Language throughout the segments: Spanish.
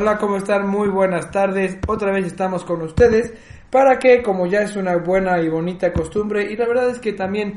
Hola, ¿cómo están? Muy buenas tardes. Otra vez estamos con ustedes para que, como ya es una buena y bonita costumbre, y la verdad es que también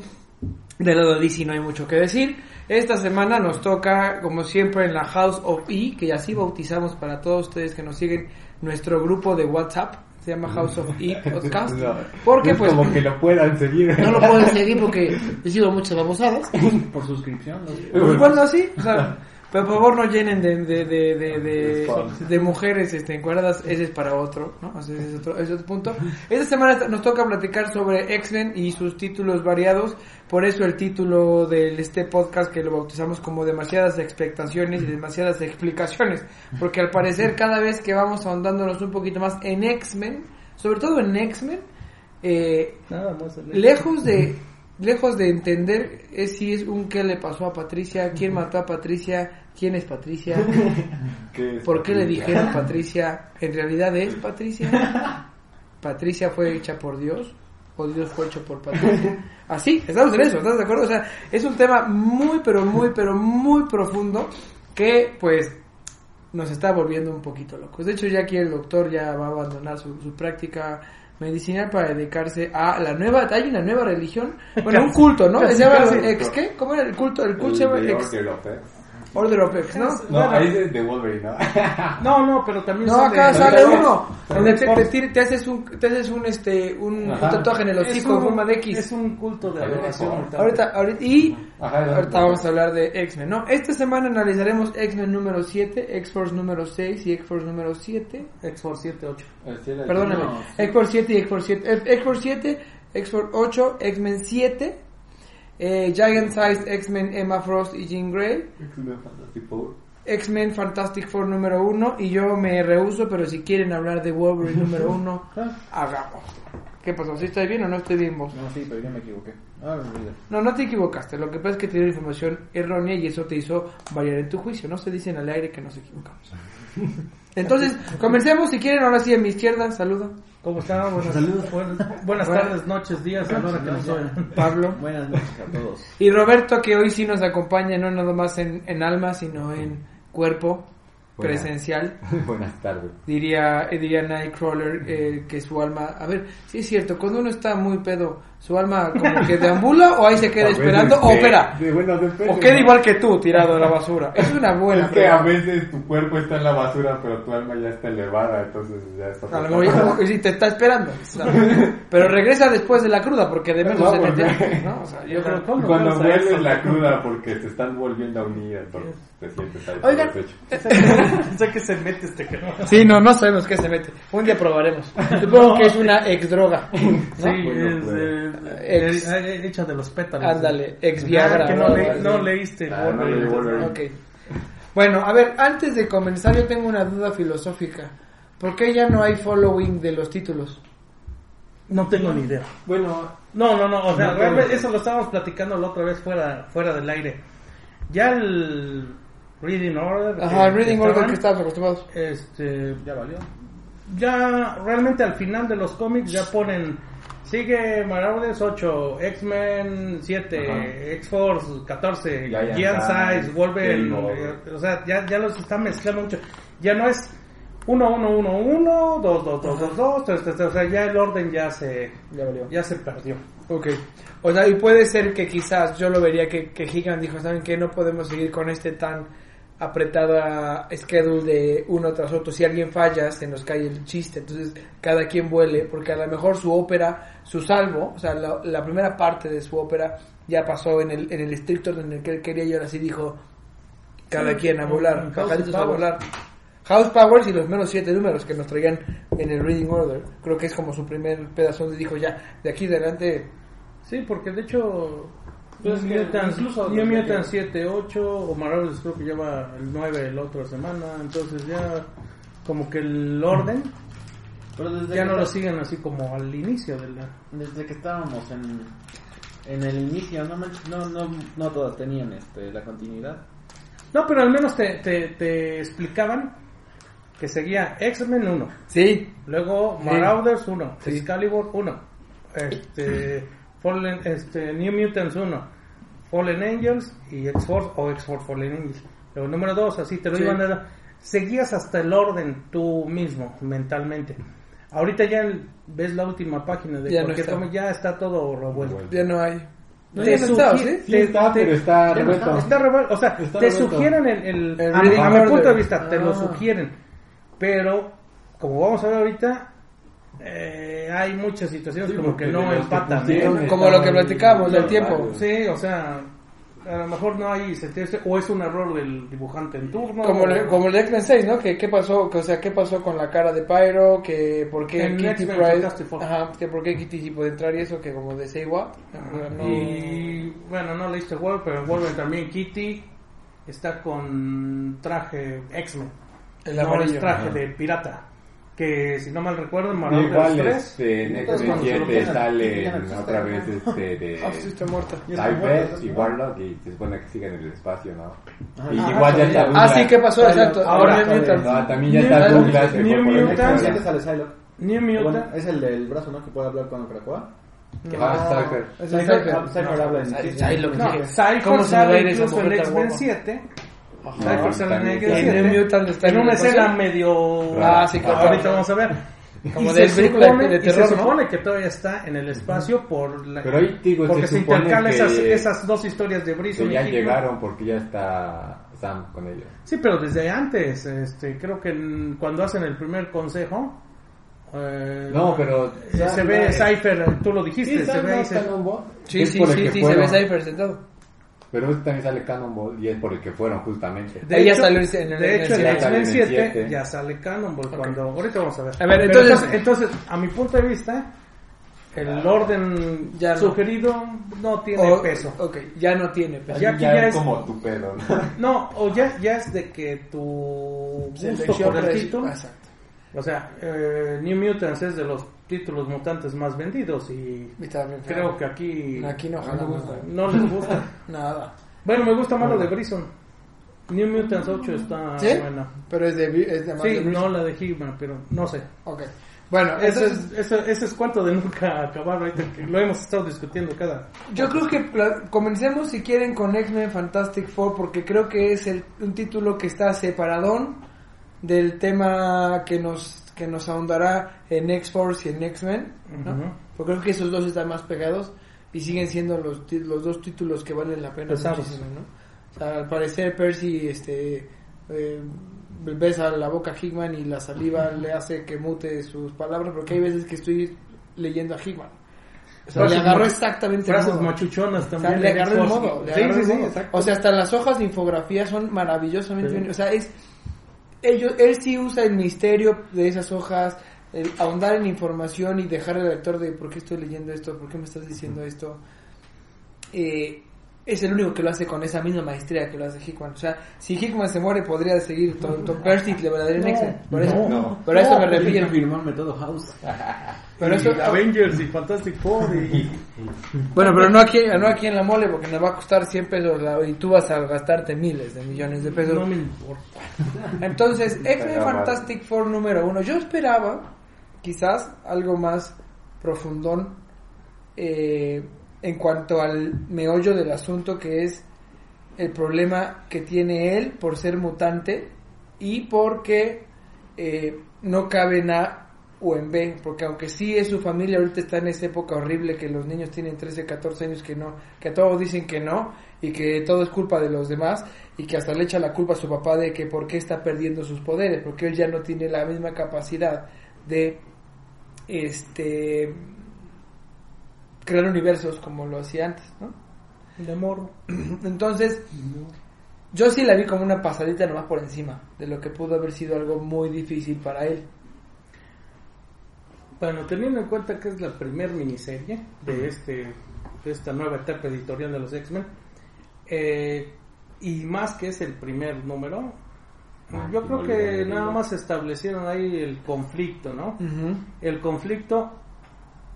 del lado de DC no hay mucho que decir, esta semana nos toca, como siempre, en la House of E, que así bautizamos para todos ustedes que nos siguen nuestro grupo de WhatsApp. Se llama House of E Podcast. No, porque no es pues como que lo puedan seguir. no lo pueden seguir porque he sido muchas babosadas. por suscripción. ¿no? Pues bueno, sí, o sea, pero por favor no llenen de, de, de, de, de, de mujeres este, encuadradas, ese es para otro, ¿no? O sea, ese es otro, ese es otro punto. Esta semana nos toca platicar sobre X-Men y sus títulos variados, por eso el título de este podcast que lo bautizamos como demasiadas expectaciones y demasiadas explicaciones, porque al parecer cada vez que vamos ahondándonos un poquito más en X-Men, sobre todo en X-Men, eh, Nada más. el- lejos de lejos de entender es si es un qué le pasó a Patricia, quién mató a Patricia, quién es Patricia, ¿Qué es por qué le dijeron Patricia, en realidad es Patricia, Patricia fue hecha por Dios o Dios fue hecho por Patricia. Así, estamos en eso, ¿estás de acuerdo? O sea, es un tema muy pero muy pero muy profundo que pues nos está volviendo un poquito locos. De hecho, ya aquí el doctor ya va a abandonar su, su práctica medicinal para dedicarse a la nueva, hay una nueva religión, bueno, un culto, ¿no? Se llama ex, ¿qué? ¿Cómo era el culto? El culto se llama ex, Order of X. ¿no? No, Bueno. ahí es de Wolverine, ¿no? No, no, pero también No, son acá sale uno, donde de te, te- te haces un, te haces un, este, un, un tatuaje en el hocico en un- forma de X. Es un culto de adoración. ahorita. Ahorita, y Ajá, ahorita vamos a hablar de X-Men, ¿no? Esta semana analizaremos X-Men número 7, X-Force número 6 y X-Force número 7. X-Force 7, 8. Perdóname, No, sí. X-Force 7 y X-Force 7. eh, X-Force 7, X-Force 8, X-Men 7, eh, Giant Size X-Men Emma Frost y Jean Grey, X-Men Fantastic Four. X-Men Fantastic Four número 1 y yo me rehuso, pero si quieren hablar de Wolverine número 1, Ah, hagamos. ¿Qué pasó? ¿Sí estoy bien o no estoy bien vos? No, sí, pero yo me equivoqué. Ah. No, no te equivocaste. Lo que pasa es que te dieron información errónea y eso te hizo variar en tu juicio. No se dicen al aire que nos equivocamos. Entonces, comencemos. Si quieren, ahora sí, a mi izquierda, saluda. ¿Cómo están? Buenas, buenas, buenas tardes, noches, días, a la hora que nos oigan. Pablo. Buenas noches a todos. Y Roberto, que hoy sí nos acompaña, no nada más en, en alma, sino en cuerpo Buenas. presencial. Buenas tardes. Diría, eh, diría Nightcrawler eh, que su alma... A ver, sí es cierto, cuando uno está muy pedo, ¿su alma como que deambula o ahí se queda esperando o de- depende, O queda ¿no? igual que tú, tirado a la basura. Es una buena Es que a veces tu cuerpo está en la basura, pero tu alma ya está elevada, entonces ya está. A lo mejor sí te está esperando. o sea, pero regresa después de la cruda porque de menos No, se mete porque- antes, ¿no? O sea, yo creo... ¿Cómo Cuando vuelves la cruda porque te están volviendo a unir, entonces te sientes ahí Oigan. Sé que se mete este cabrón. Sí, no, no sabemos qué se mete. Un día probaremos. Supongo que es una ex droga. Sí, Bueno, es pues. eh, Ex- hecha de los pétalos. Ándale, ex Viagra. Ah, que no, le- no leíste. Ah, no leí Wolverine. Ok. Bueno, a ver, antes de comenzar yo tengo una duda filosófica. ¿Por qué ya no hay following de los títulos? No tengo ni idea. Bueno, No, no, no, o sea, No, realmente eso lo estábamos platicando la otra vez fuera, fuera del aire. Ya el Reading Order. Ajá, que- reading order que estamos acostumbrados. Este, ya valió. Ya realmente al final de los cómics ya ponen sigue Marauders 8, X-Men 7, Ajá. X-Force 14, Giant Size, Wolverine, eh, o sea, ya, ya los están mezclando mucho. Ya no es 1 1 1 1, 2 2 2 2 2, 3 3 3, o sea, ya el orden ya se Ya valió. ya se perdió. Ok. O sea, y puede ser que quizás yo lo vería que, que Higan dijo, ¿saben qué? No podemos seguir con este tan apretada schedule de uno tras otro. Si alguien falla, se nos cae el chiste. Entonces, cada quien vuele, porque a lo mejor su ópera, su salvo, o sea, la, la primera parte de su ópera ya pasó en el, en el estricto en el que él quería y ahora sí dijo, cada Sí, quien a volar, House a volar. House Powers y los menos siete números que nos traían en el Reading Order. Creo que es como su primer pedazo donde dijo ya, de aquí adelante Sí, porque de hecho Pues New que Mutants, incluso New desde Mutants que- 7, 8, o Marauders creo que lleva el 9 la otra semana, entonces ya como que el orden Pero desde ya no lo siguen así como al inicio de la... Desde que estábamos en, en el inicio, no, no, no, no todas tenían este, la continuidad. No, pero al menos te, te, te explicaban que seguía X-Men 1, Sí, luego. Marauders 1, Sí. Excalibur 1, este, Fallen, este, New Mutants 1, Fallen Angels y X-Force o X-Force Fallen Angels. Luego número 2, así te lo Sí. iban a dar. seguías hasta el orden tú mismo, mentalmente. Ahorita ya ves la última página de Ya no cualquier está. cómic, ya está todo revuelto. Ya no hay. No, Te ya no está, ¿sí? Sí está, pero está no revuelto. Está revuelto. O sea, Está te revuelto. sugieren el, el- El a, a mi punto de vista, te lo Ah. sugieren. Pero, como vamos a ver ahorita, eh, hay muchas situaciones Sí, como que no empatan. ¿eh? Como lo que platicamos del varios. tiempo. Sí, o sea, a lo mejor no hay sentido, o es un error del dibujante en turno. Como, el- como el de X-Men 6, ¿no? Que qué pasó, que, o sea, qué pasó con la cara de Pyro, que por qué En Kitty Four. ajá, que por qué Kitty sí puede entrar y eso, que como de Say What, no, Y bueno, no leíste Wolverine, pero en Wolverine también Kitty está con traje X-Men. el no amarillo. es traje Ajá. de pirata. Que si no mal recuerdo, Igual 3. este, en Entonces, X-Men cuando se lo 7 ponen, sale otra vez este de Ah, sí, está muerta. Ya está Cypher muerto, y ¿no? Warlock y se supone que siguen en el espacio, ¿no? Y igual ya está. Ah, sí, ¿qué pasó? Exacto. Ahora, Ahora Mutant. No, también ya está Douglas. New sale Psylocke. New es el del brazo, ¿no? Que puede hablar con Krakoa. Ah, Cypher. Cypher- habla en-. Cypher ¿Cómo se me va a sale incluso en X-Men guapa? 7. Ajá. Sale en también. X-Men Y 7. New Mutant está en en una escena medio... Ah, sí, claro. Ahorita vamos a ver. Como y de se película supone, de y terror, se ¿no? supone que todavía está en el espacio por la, Pero ahí, digo, porque se se, intercalan que- esas, esas dos historias de Que Brisson y ya Hickman. llegaron porque ya está Sam con ellos. Sí, pero desde antes, este, creo que cuando hacen el primer consejo, eh, No, pero se Sam ve Cypher, tú lo dijiste, Sí, se Sam ve a se-. Sí, sí, sí, que sí, se ve. Cypher sentado. Pero este también sale Cannonball y es por el que fueron justamente. De Ahí ya hecho, salió en el- de hecho, en. X-Men Sale en el 7 siete. ya sale Cannonball cuando... Ahorita vamos a ver. A ver, Pero entonces- entonces, a mi punto de vista, el orden Ya no. sugerido no tiene O- peso. Ok, ya no tiene peso. Ya es como tu pedo, ¿no? No, o ya, ya es de que tu gusto Selección por el título... O sea, eh, New Mutants es de los títulos mutantes más vendidos y creo que aquí Aquí no no, jalamos. les gusta. Nada. bueno, me gusta más lo de Brisson. New Mutants 8 está ¿Sí? buena. Pero es de, es de más Sí, de no la de pero no sé. Ok. Bueno, Eso eso es, eso, ese es cuanto de nunca acabar, ahorita que lo hemos estado discutiendo cada... Yo creo que comencemos si quieren con X-Men Fantastic Four porque creo que es el, un título que está separadón del tema que nos que nos ahondará en X-Force y en X-Men, ¿no? Porque creo que esos dos están más pegados y siguen siendo los, los dos títulos que valen la pena Pesados. muchísimo, ¿no? O sea, al parecer Percy este eh, besa la boca a Hickman y la saliva le hace que mute sus palabras porque hay veces que estoy leyendo a Hickman. O sea, le agarró exactamente Frases modo. machuchonas O sea, también. le agarró el modo. le Sí, agarró sí, el sí, modo. exacto. O sea, hasta las hojas de infografía son maravillosamente Sí. bien. O sea, es. Ellos, él sí usa el misterio de esas hojas, el ahondar en información y dejar al lector de por qué estoy leyendo esto, por qué me estás diciendo esto. Eh, es el único que lo hace con esa misma maestría que lo hace Hickman. O sea, si Hickman se muere, podría seguir Tom, Tom Percy le daría en Excel. Por eso, no. pero a eso me Tiene que refiero. firmar Método House. Pero Y eso, Avengers y Fantastic Four y... Bueno, pero no aquí, no aquí en la mole porque nos va a costar 100 pesos la- y tú vas a gastarte miles de millones de pesos. No me importa. Entonces, X-Men mal. Fantastic Four número uno. Yo esperaba quizás algo más profundón eh, en cuanto al meollo del asunto que es el problema que tiene él por ser mutante y porque eh, no cabe en A o en B, porque aunque sí es su familia, ahorita está en esa época horrible que los niños tienen 13, 14 años que no, que a todos dicen que no y que todo es culpa de los demás y que hasta le echa la culpa a su papá de que por qué está perdiendo sus poderes, porque él ya no tiene la misma capacidad de este crear universos como lo hacía antes, ¿no? De morro. Entonces, yo sí la vi como una pasadita nomás por encima de lo que pudo haber sido algo muy difícil para él. Bueno, teniendo en cuenta que es la primer miniserie de este de esta nueva etapa editorial de los X-Men eh, y más que es el primer número, Ah, yo creo que nada más establecieron ahí el conflicto, ¿no? El conflicto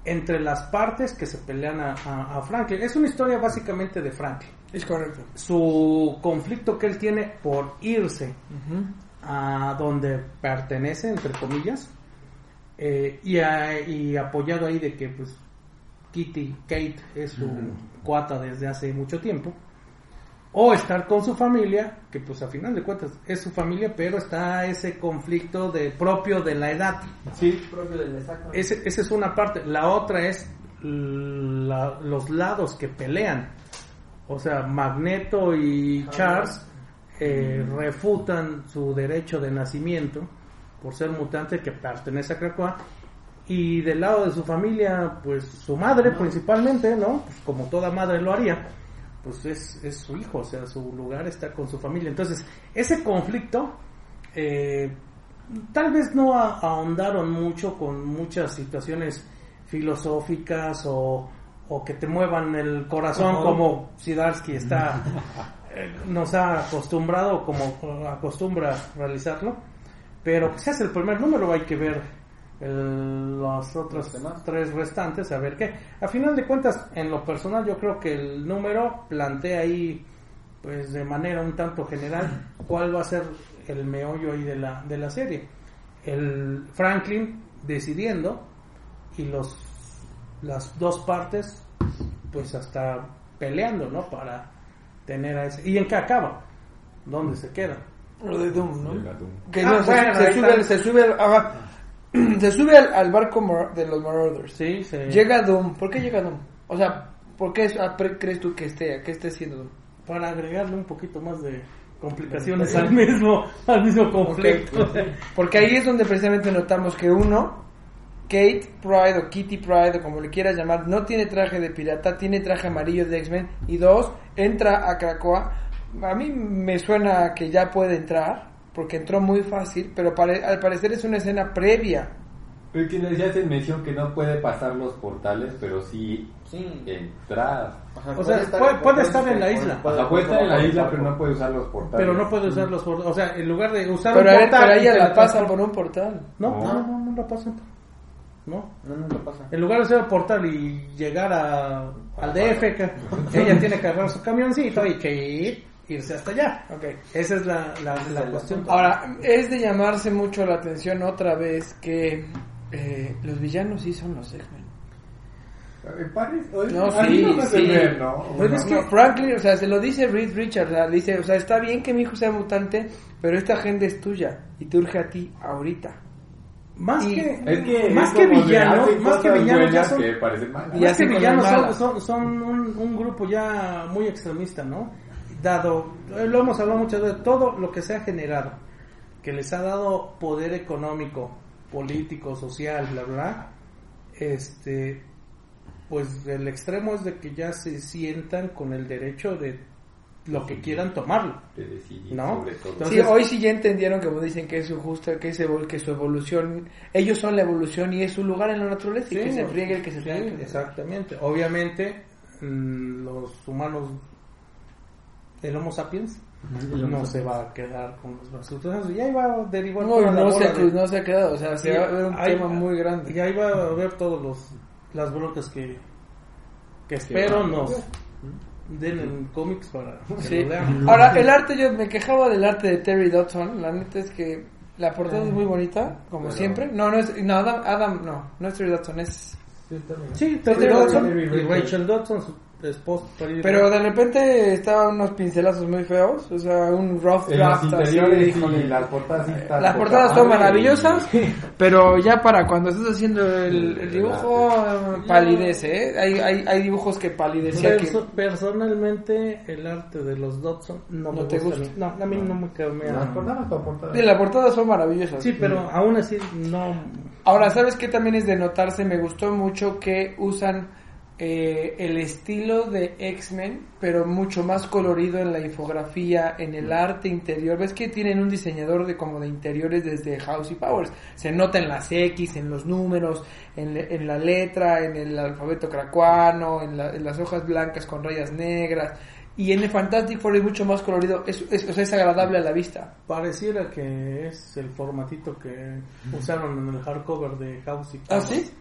entre las partes que se pelean a, a- a Franklin. Es una historia básicamente de Franklin. Es correcto. Su conflicto que él tiene por irse a donde pertenece, entre comillas, eh, y, a- y apoyado ahí de que pues Kitty, Kate es su cuata desde hace mucho tiempo, o estar con su familia, que pues a final de cuentas es su familia, pero está ese conflicto de propio de la edad. Sí. Propio del. Ese- esa es una parte. La otra es la- los lados que pelean. O sea, Magneto y Charles eh, refutan su derecho de nacimiento por ser mutante que pertenece a Krakoa. Y del lado de su familia, pues su madre principalmente, ¿no? Pues, como toda madre lo haría, pues es, es su hijo, o sea, su lugar está con su familia. Entonces, ese conflicto, eh, tal vez no ahondaron mucho con muchas situaciones filosóficas o, o que te muevan el corazón como Sidarsky está eh, nos ha acostumbrado como acostumbra realizarlo pero si es el primer número hay que ver el- los otros Los tres restantes a ver qué a final de cuentas en lo personal yo creo que el número plantea ahí pues de manera un tanto general cuál va a ser el meollo ahí de la, de la serie. El Franklin decidiendo y los las dos partes pues hasta peleando, ¿no? Para tener a ese... ¿Y en qué acaba? ¿Dónde se queda? Lo de Doom, ¿no? Que Ah, no, se, bueno, se sube, se sube, al- ajá. se sube al, al barco de los Marauders. Sí, se... Llega Doom. ¿Por qué llega Doom? O sea, ¿por qué es- ah, crees tú que esté, que esté siendo Doom? para agregarle un poquito más de complicaciones al mismo al mismo conflicto. Porque ahí es donde precisamente notamos que uno, Kate Pride o Kitty Pride o como le quieras llamar, no tiene traje de pirata, tiene traje amarillo de X-Men. Y dos, entra a Krakoa. A mí me suena que ya puede entrar, porque entró muy fácil, pero pare- al parecer es una escena previa. Pero que ya se mencionó que no puede pasar los portales, pero sí Sí. entrar. O sea, puede- puede estar en la isla. O sea, puede estar en la isla, pero no puede usar los portales. Pero no puede usar los por- o sea, en lugar de usar Pero, un a- portal pero ella la pasa por un portal. No, No. no, no, no la pasan. No. No, nunca pasa. En lugar de hacer el portal y llegar a, al DF, que ella tiene que agarrar su camioncito y que ir, irse hasta allá. Ok. Esa es la, la, es la cuestión. Ahora, es de llamarse mucho la atención otra vez que eh, los villanos sí son los X-Men. Eh, No, a mí sí, no sí. ver, ¿no? Pues No, es que no. Franklin, o sea, se lo dice Reed Richards, o sea, dice, o sea, está bien que mi hijo sea mutante, pero esta agenda es tuya y te urge a ti ahorita. Más Y- que, Es que más que villanos, más que villanos ya son, que más que villanos son, son, son un, un grupo ya muy extremista, ¿no? Dado, lo hemos hablado muchas veces, todo lo que se ha generado, que les ha dado poder económico, político, social, bla, bla, este, pues el extremo es de que ya se sientan con el derecho de lo que quieran tomarlo. De decidir ¿No? sobre todo. Entonces- sí, hoy sí ya entendieron como dicen que es su justa, que es evol- que su evolución, ellos son la evolución y es su lugar en la naturaleza y que se friegue el que se sí, exactamente. Obviamente, mm, los humanos, el Homo sapiens, no se va a quedar con los brazos. Y ahí va a derivar No, toda la no, bola se, de- no se ha quedado, o sea, se Sí, va a ver un ahí- tema muy grande. Y ahí va a haber todos los las broncas que, que espero nos den en cómics para que Sí. lo lean. Ahora, el arte, yo me quejaba del arte de Terry Dodson. La neta es que la portada es muy bonita, como Pero- siempre. No, no es, no, Adam, Adam, no, no es Terry Dodson, es. Sí, Terry Dodson y. Rachel Dodson, Pero de repente estaban unos pincelazos muy feos, o sea, un rough draft así. híjole. las portadas sí están Las portadas son maravillosas, y- pero ya para cuando estás haciendo el, el dibujo, eh, palidece, ¿eh? Hay, hay, hay dibujos que palidecían que... Perso- personalmente el arte de los Dodson no, ¿No me te gusta. No, a mí no me queda me- Las portadas son portadas. Sí, las portadas son maravillosas. Sí, pero aún así no Ahora, ¿sabes qué también es de notarse? Me gustó mucho que usan eh, el estilo de X-Men, pero mucho más colorido en la infografía, en el arte interior. ¿Ves que tienen un diseñador de como de interiores desde House y Powers? Se nota en las X, en los números, en, le- en la letra, en el alfabeto cracuano, en, la- en las hojas blancas con rayas negras. Y en el Fantastic Four es mucho más colorido, es, es, o sea, es agradable a la vista. pareciera que es el formatito que usaron en el hardcover de House y ¿Ah, Powers. sí?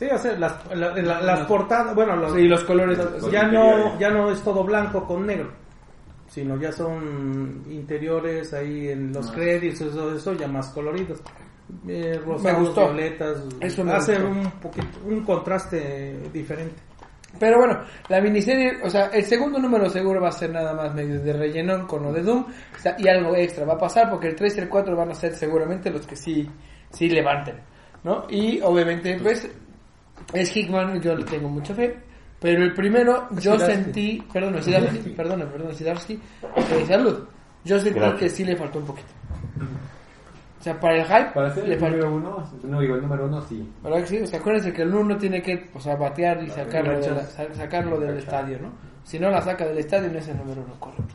Sí, o sea, las, la- la- las portadas, bueno, los, Sí, los colores. Los ya no ya no es todo blanco con negro, sino ya son interiores ahí en los créditos, eso, eso ya más coloridos. Eh, rosados, gustó. violetas, Eso me hacen gustó. un poquito un contraste diferente. Pero bueno, la miniserie, o sea, el segundo número seguro va a ser nada más medio de rellenón con lo de Doom o sea, y algo extra va a pasar porque el 3 y el 4 van a ser seguramente los que sí, sí levanten, ¿no? Y obviamente, pues, es Hickman, yo le tengo mucha fe, pero el primero yo Zdarsky. sentí, perdón, Zdarsky, perdón, perdón, Zdarsky, eh, salud, yo sentí Gracias. que sí le faltó un poquito. O sea, para el hype Para ser le el faltó. número uno, no digo el número uno, sí. ¿Verdad que sí? O sea, acuérdense que el uno tiene que o sea, batear y sacarlo, de la- sa- sacarlo del estadio, ¿no? Si no la saca del estadio, no es el número uno correcto.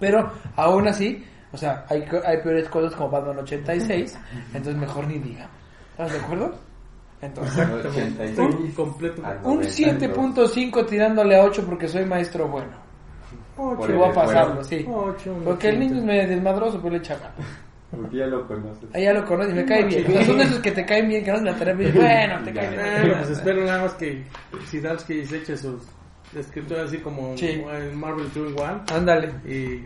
Pero, aún así, o sea, hay, hay peores cosas como Batman 86, entonces mejor ni diga. ¿Estás de acuerdo? Entonces, 86. Estoy completo. Ah, un 7.5 tirándole a 8 porque soy maestro bueno. Por Que el voy a pasarlo, sí. Ocho, un Porque el niño es medio desmadroso, pero le echa. Porque ya lo conoces. Ahí ya lo conoce y me cae bien. O sea, son de esos que te caen bien, que no la tarea bien. Bueno, te cae bien. Pues espero nada más que Zdarsky se eche sus escrituras así como Sí. en Marvel 2 in 1 Ándale. y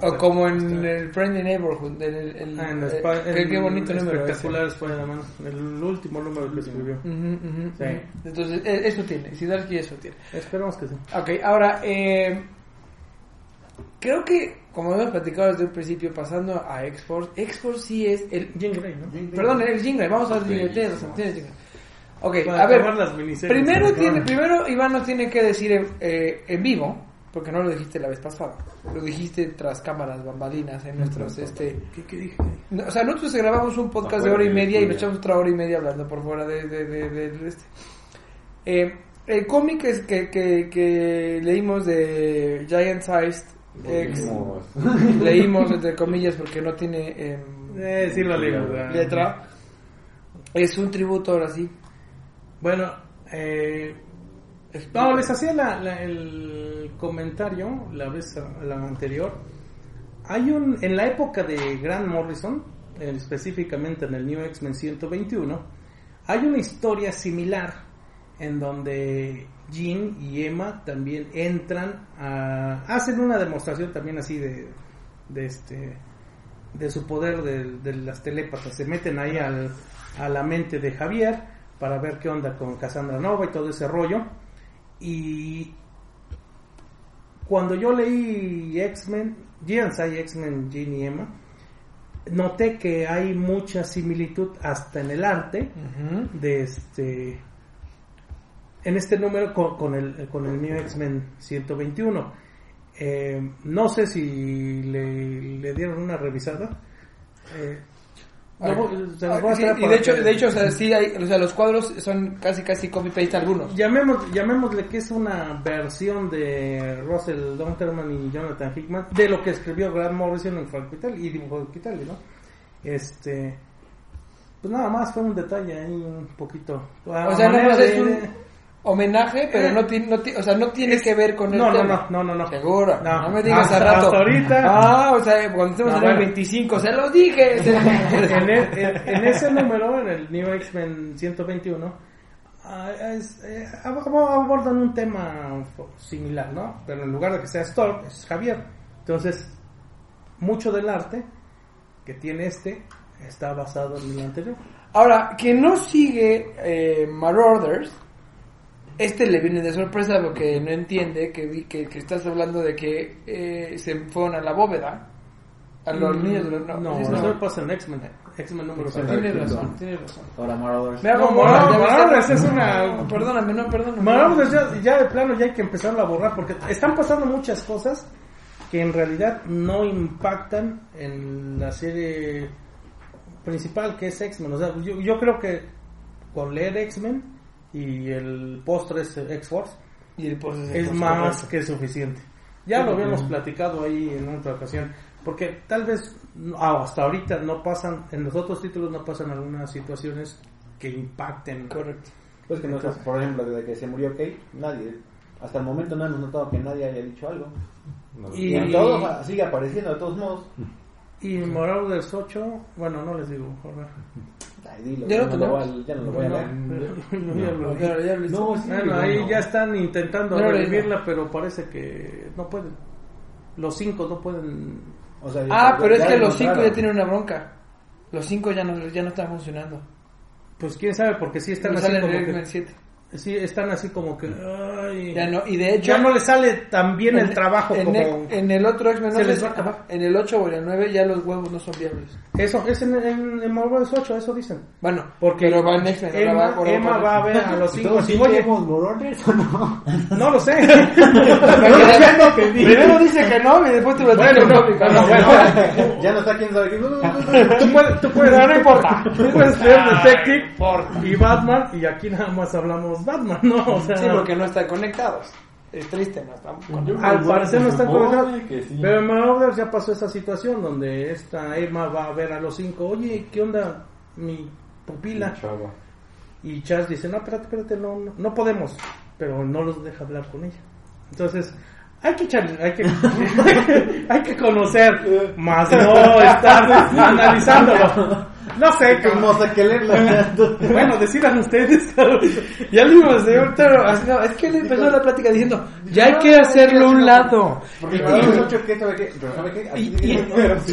O como en hasta- el Friendly Neighborhood. El, el- Ah, en eh, Sp- qué, en qué bonito número. Espectacular Spider-Man, el último número que escribió. Ujú, ujú, Sí. ujú. Entonces, eh, eso tiene. Sidarsky eso tiene. Esperemos que sí. Ok, ahora, eh, creo que, como hemos platicado desde el principio, pasando a X-Force, X-Force sí es el. Jean Grey, ¿no? Perdón, el Jingle, vamos a razón, tienes Jingle. Ok, Para a ver. las. Primero, tiene, primero Iván nos tiene que decir eh, en vivo, porque no lo dijiste la vez pasada. Lo dijiste tras cámaras, bambalinas, en nuestros, este... ¿Qué, qué dije? No, o sea, nosotros grabamos un podcast de hora y media y nos echamos otra hora y media hablando por fuera de, de, de- de- de este. Eh, el cómic es que, que, que leímos de Giant Sized X, Como- leímos entre comillas porque no tiene em, Eh, sí lo leímos. ¿verdad? letra, es un tributo ahora sí. Bueno, eh, no, les hacía la- la- el comentario la vez la anterior. Hay un, en la época de Grant Morrison, eh, específicamente en el New X-Men 121, hay una historia similar en donde Jean y Emma también entran a, hacen una demostración también así de, de este de su poder de, de las telépatas. Se meten ahí al, a la mente de Javier para ver qué onda con Cassandra Nova y todo ese rollo y cuando yo leí X-Men Giants hay X-Men Jean y Emma noté que hay mucha similitud hasta en el arte de este en este número con, con el con el New X-Men 121 Eh, no sé si le, le dieron una revisada. Eh, lo voy- se los voy a sí, traer y de hecho, de hecho, o sea, sí hay, o sea, los cuadros son casi casi copy paste algunos. Llamemos, llamémosle que es una versión de Russell Donterman y Jonathan Hickman de lo que escribió Grant Morrison en Frank Vitali y dibujó Vitali, ¿no? Este, pues nada más fue un detalle ahí un poquito. O sea, manera más es un homenaje, pero Eh, no tiene, no o sea, no tiene es- que ver con el no, no, tema. no, no, no, no. Seguro. No, No. me digas Hasta- a rato. hasta ahorita. Ah, o sea, cuando estemos en el bueno. 25, se los dije. en, e- en- en ese número, en el New X-Men 121, ah, es, eh, ab- abordan un tema similar, ¿no? Pero en lugar de que sea Storm, es Javier. Entonces, mucho del arte que tiene este está basado en el anterior. Ahora, quien no sigue eh, Marauders, este le viene de sorpresa porque no entiende que, vi- que, que estás hablando de que eh, se fueron a la bóveda. A los Mm, niños de los... No, No, eso no. pasa en X-Men. X-Men número Tienes 7. razón, tienes razón. Ahora Marauders. Me hago No, no, Marauders es una- No, Perdóname, no, perdóname. Marauders ya, ya de plano ya hay que empezar a borrar porque están pasando muchas cosas que en realidad no impactan en la serie principal que es X-Men. O sea, yo, yo creo que con leer X-Men y el postre es X-Force es más que suficiente. Ya lo habíamos platicado ahí en otra ocasión. Porque tal vez ah, hasta ahorita no pasan, en los otros títulos no pasan algunas situaciones que impacten. Correcto. Pues que no sé, por ejemplo, desde que se murió Kate, nadie, hasta el momento no hemos notado que nadie haya dicho algo. No, Y- Y en todo sigue apareciendo de todos modos. Y Marauders 8, bueno, no les digo. joder. Ay, dilo, Ya no lo voy tenemos. a, ya no lo voy a No, leer. pero- ya lo-. No, sí, Bueno, ahí no. ya están intentando No, no, revivirla, pero parece que no pueden. Los cinco no pueden. O sea, Ah, pero es que los cinco ya tienen una bronca. Los cinco ya no, ya no están funcionando. Pues quién sabe, porque sí están No así salen como en que- X-Men 7. Sí, están así como que... ay, Ya no, y de hecho... ya no le sale tan bien el en- trabajo en, como... el, en el otro X-Men, no Se les si- va a acabar. en el 8 o en el 9 ya los huevos no son viables. Eso, es en, en, en Marvel 8, eso dicen. Bueno, Porque pero va en X-Men, Emma, va por Emma va a ver a los cinco ¿Todos así, sí oye, tenemos morones o no? no lo sé. Primero dice que no y después te lo Bueno, no, que no, no, bueno. ya no está quién sabe tú puedes, tú puedes, No, no importa. Tú puedes leer Detective y Batman y aquí nada más hablamos Batman, ¿no? O sea, Sí, porque no están conectados. Es triste, no estamos conectados. al parecer no están conectados. sí. Pero en Marvel ya pasó esa situación donde esta Emma va a ver a los cinco, oye, ¿qué onda mi pupila? Chava. Y Charles dice, no, espérate, espérate, no, no, no podemos, pero no los deja hablar con ella. Entonces, hay que echarle, hay que, hay que conocer, más no estar analizándolo. No sé, Qué como, que bueno, decidan ustedes. Ya lo vimos, señor Taro, así no, es que él empezó la plática diciendo, ya hay que hacerlo a un lado. Porque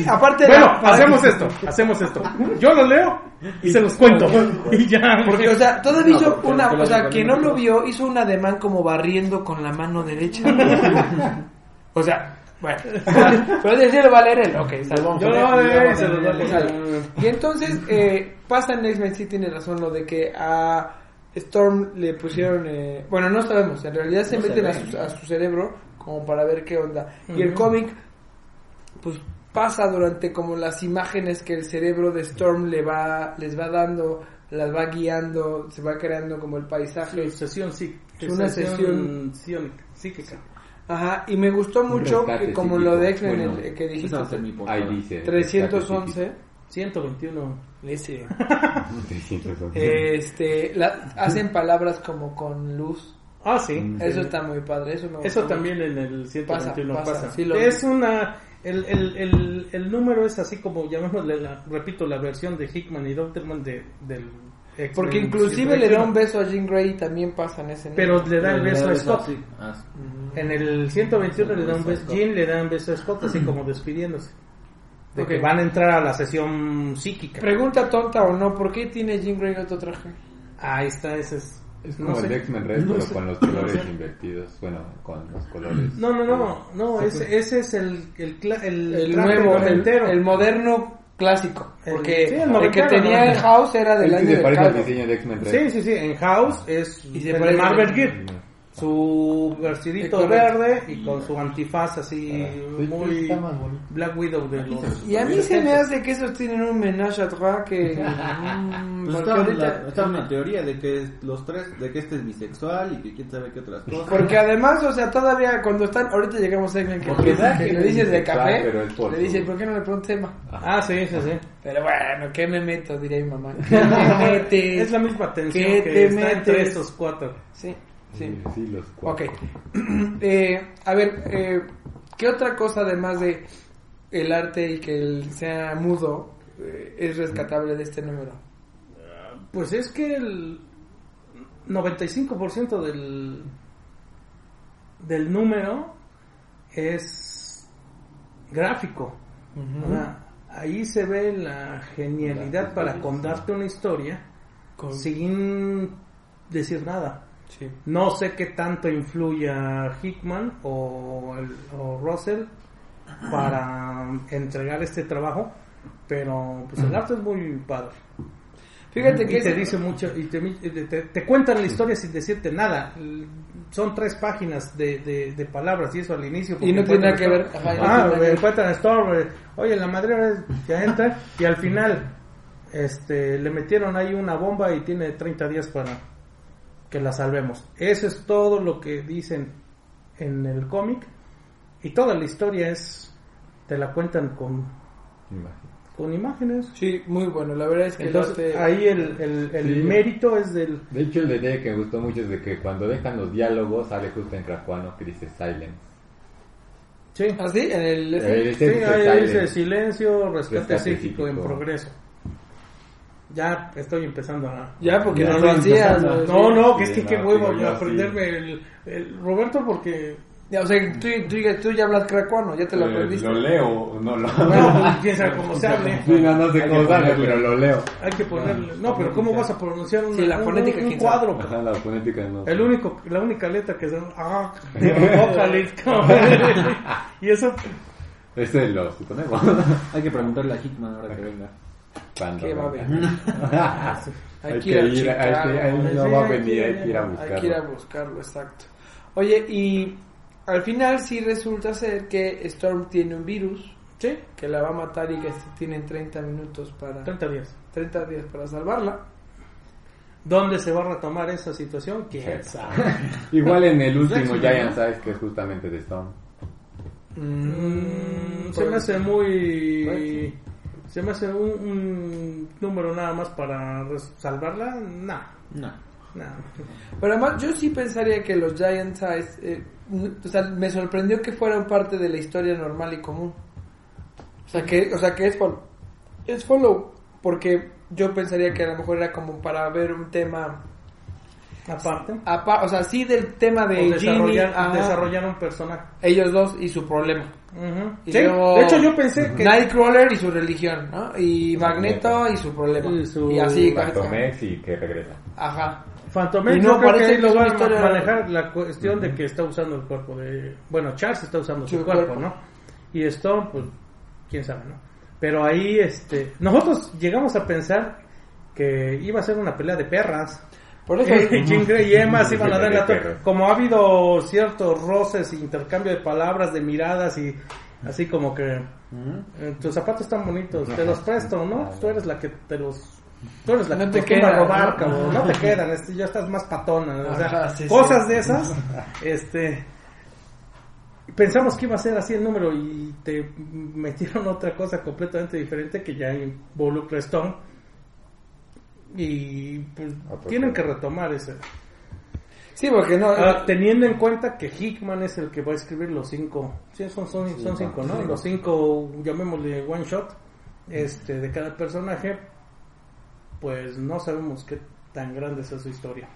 aparte, Bueno, hacemos esto, hacemos esto. Yo lo leo y se los cuento. Y ya. Porque, o sea, todavía No, hizo una, o sea, que no lo vio, hizo un ademán como barriendo con la mano derecha. o sea, bueno. Pero decirlo va a leer él, ok, está bien. Yo lo leo y se entonces, eh, pasa en X-Men, sí tiene razón lo de que a Storm le pusieron, eh, bueno, no sabemos, en realidad se No se meten a su, a su cerebro como para ver qué onda. Y el cómic, pues pasa durante como las imágenes que el cerebro de Storm le va, les va dando, las va guiando, se va creando como el paisaje. Sesión sí. Es una sesión- sesión psíquica. Ajá, y me gustó mucho que como lo de X-Men Bueno, el- que dijiste. Ahí dice. 311. 121. Ese. 311. Este, la- hacen palabras como con luz. Ah, sí. Mm. Eso está muy padre. Eso, me Eso también en el 121 Pasa, pasa. pasa, sí lo es vi. una. El, el, el, el número es así como, llamémosle, la, repito, la versión de Hickman y Doctorman de, del. Porque inclusive le da un beso a Jean Grey y también pasa en ese Pero le da el beso a Scott. Ah. En el 121 le da un Beso. Jean le da un beso a Scott, así como despidiéndose. De que van a entrar a la sesión psíquica. Pregunta tonta o no, ¿por qué tiene Jean Grey otro traje? Ahí está, ese es. Es no como el sé. de X-Men Red, No pero sé. con los colores invertidos. Bueno, con los colores. No, no, no, no, ese, ese es el, el, el, El nuevo, el, noventero. el moderno clásico. El- Porque sí, el el, que tenía ¿no? el House era del año se del parece al calvo. diseño de X-Men. Sí, sí, sí, en House es Y se el parece- Marvel Gear. Su vestidito verde y con su antifaz así Sí, muy está. Black Widow de los... Y a mí se me hace que esos tienen un menage a trois que... mm, Pues porque estaba, ahorita- la- estaba una teoría de que los tres, de que este es bisexual y que quién sabe qué otras cosas. Porque además, o sea, todavía cuando están, ahorita llegamos a que, Porque que que le dices de café, le dices, ¿por qué no le preguntas Emma? Ah, sí, sí, sí. Pero bueno, ¿qué me meto? Diría mi mamá. ¿Qué me metes? Es la misma tensión ¿Qué que te está entre estos cuatro. Sí, sí. Sí, los Ok. eh, a ver, eh, ¿qué otra cosa además de el arte y que él sea mudo eh, es rescatable de este número? Pues es que el 95% del, del número es gráfico. O sea, ahí se ve la genialidad para contarte una historia Con- sin decir nada. Sí. No sé qué tanto influya Hickman o, el- o Russell para entregar este trabajo, pero pues el arte es muy padre. Fíjate que Y te dice mucho, y te, te- te cuentan la historia sin decirte nada. Son tres páginas de, de, de palabras y eso al inicio. Y no tiene nada que ver. Ajá, no Ah, ver. encuentran Storm, eh, oye, la madre ya entra y al final este le metieron ahí una bomba y tiene 30 días para que la salvemos. Eso es todo lo que dicen en el cómic y toda la historia es te la cuentan con, con imágenes. Sí, muy bueno. La verdad es que el Entonces arte- ahí el, el, el Sí. mérito es del De hecho, el detalle que me gustó mucho es de que cuando dejan los diálogos sale justo en cracuano que dice silence. Sí, ¿Ah, sí? En el... Sí, ahí dice silencio, rescate, Rescate psíquico en progreso. Ya estoy empezando a... Ya, porque Ya no lo hacías. ¿no? No, que es que no, qué huevo aprenderme el, el- Roberto porque Ya, o sea, tú, tú, tú ya hablas cracuano, ya te lo Eh, aprendiste. lo leo, no lo... No, pues, quién sabe cómo se hable. Sí, no, no sé Hay cómo que sale, ponerle. pero lo leo. Hay que ponerle. No, pero ¿cómo vas a pronunciar un, Sí, la un- fonética, un quién sabe. cuadro? Ajá, la fonética no. El único, la única letra que se ah, y eso Ese lo suponemos. Hay que preguntarle a Hickman ahora que venga. Cuando ¿Qué va a venga. Hay que ir a que ir, checarlo. hay que- ahí no Sí, va a venir, ir, hay que ir a Hay que ir a buscarlo. buscarlo, exacto. Oye, y al final sí resulta ser que Storm tiene un virus sí, que la va a matar y que tienen 30 minutos para 30 días. 30 días para salvarla. ¿Dónde se va a retomar esa situación? ¿Quién Sí. sabe? Igual en el último Giant. Size, que es justamente de Stone. Mm, se me hace muy... Se me hace un, un número nada más para salvarla. No, No. no. Pero además yo sí pensaría que los Giant Size, eh, o sea, me sorprendió que fueran parte de la historia normal y común. O sea, que, o sea, que es follow. Es follow, porque yo pensaría que a lo mejor era como para ver un tema, Aparte, apa- o sea, sí del tema de o Ginny, desarrollar, ajá, desarrollar un personaje. ellos dos y su problema. Y Sí, luego de hecho yo pensé que... Nightcrawler y su religión, ¿no? Y Magneto y su problema. Y su- Y así, Phantomex y que regresa. ajá. Phantom Y X, no yo creo parece que ahí que lo va a historia- manejar la cuestión de que está usando el cuerpo de... Bueno, Charles está usando su, Su cuerpo, cuerpo. ¿no? Y Stone, pues, quién sabe, ¿no? Pero ahí, este... Nosotros llegamos a pensar que iba a ser una pelea de perras. Por eso, Grey y Emma se iban a dar la torre. Como ha habido ciertos roces, intercambio de palabras, de miradas y así como que... eh, tus zapatos están bonitos, te los presto, ¿no? Tú eres la que te los... Tú eres la No que te queda quedan, robar, cabrón. No te quedan, este, ya estás más patona. O sea, Ajá, sí, cosas sí. de esas, este... Pensamos que iba a ser así el número y te metieron otra cosa completamente diferente que ya involucra a Stone. Y pues Otro tienen que retomar ese. sí, porque no, Ah, teniendo en cuenta que Hickman es el que va a escribir los cinco, sí, son, son, son cinco, ¿no? Los cinco, llamémosle one shot, este, de cada personaje, pues no sabemos qué tan grande es su historia.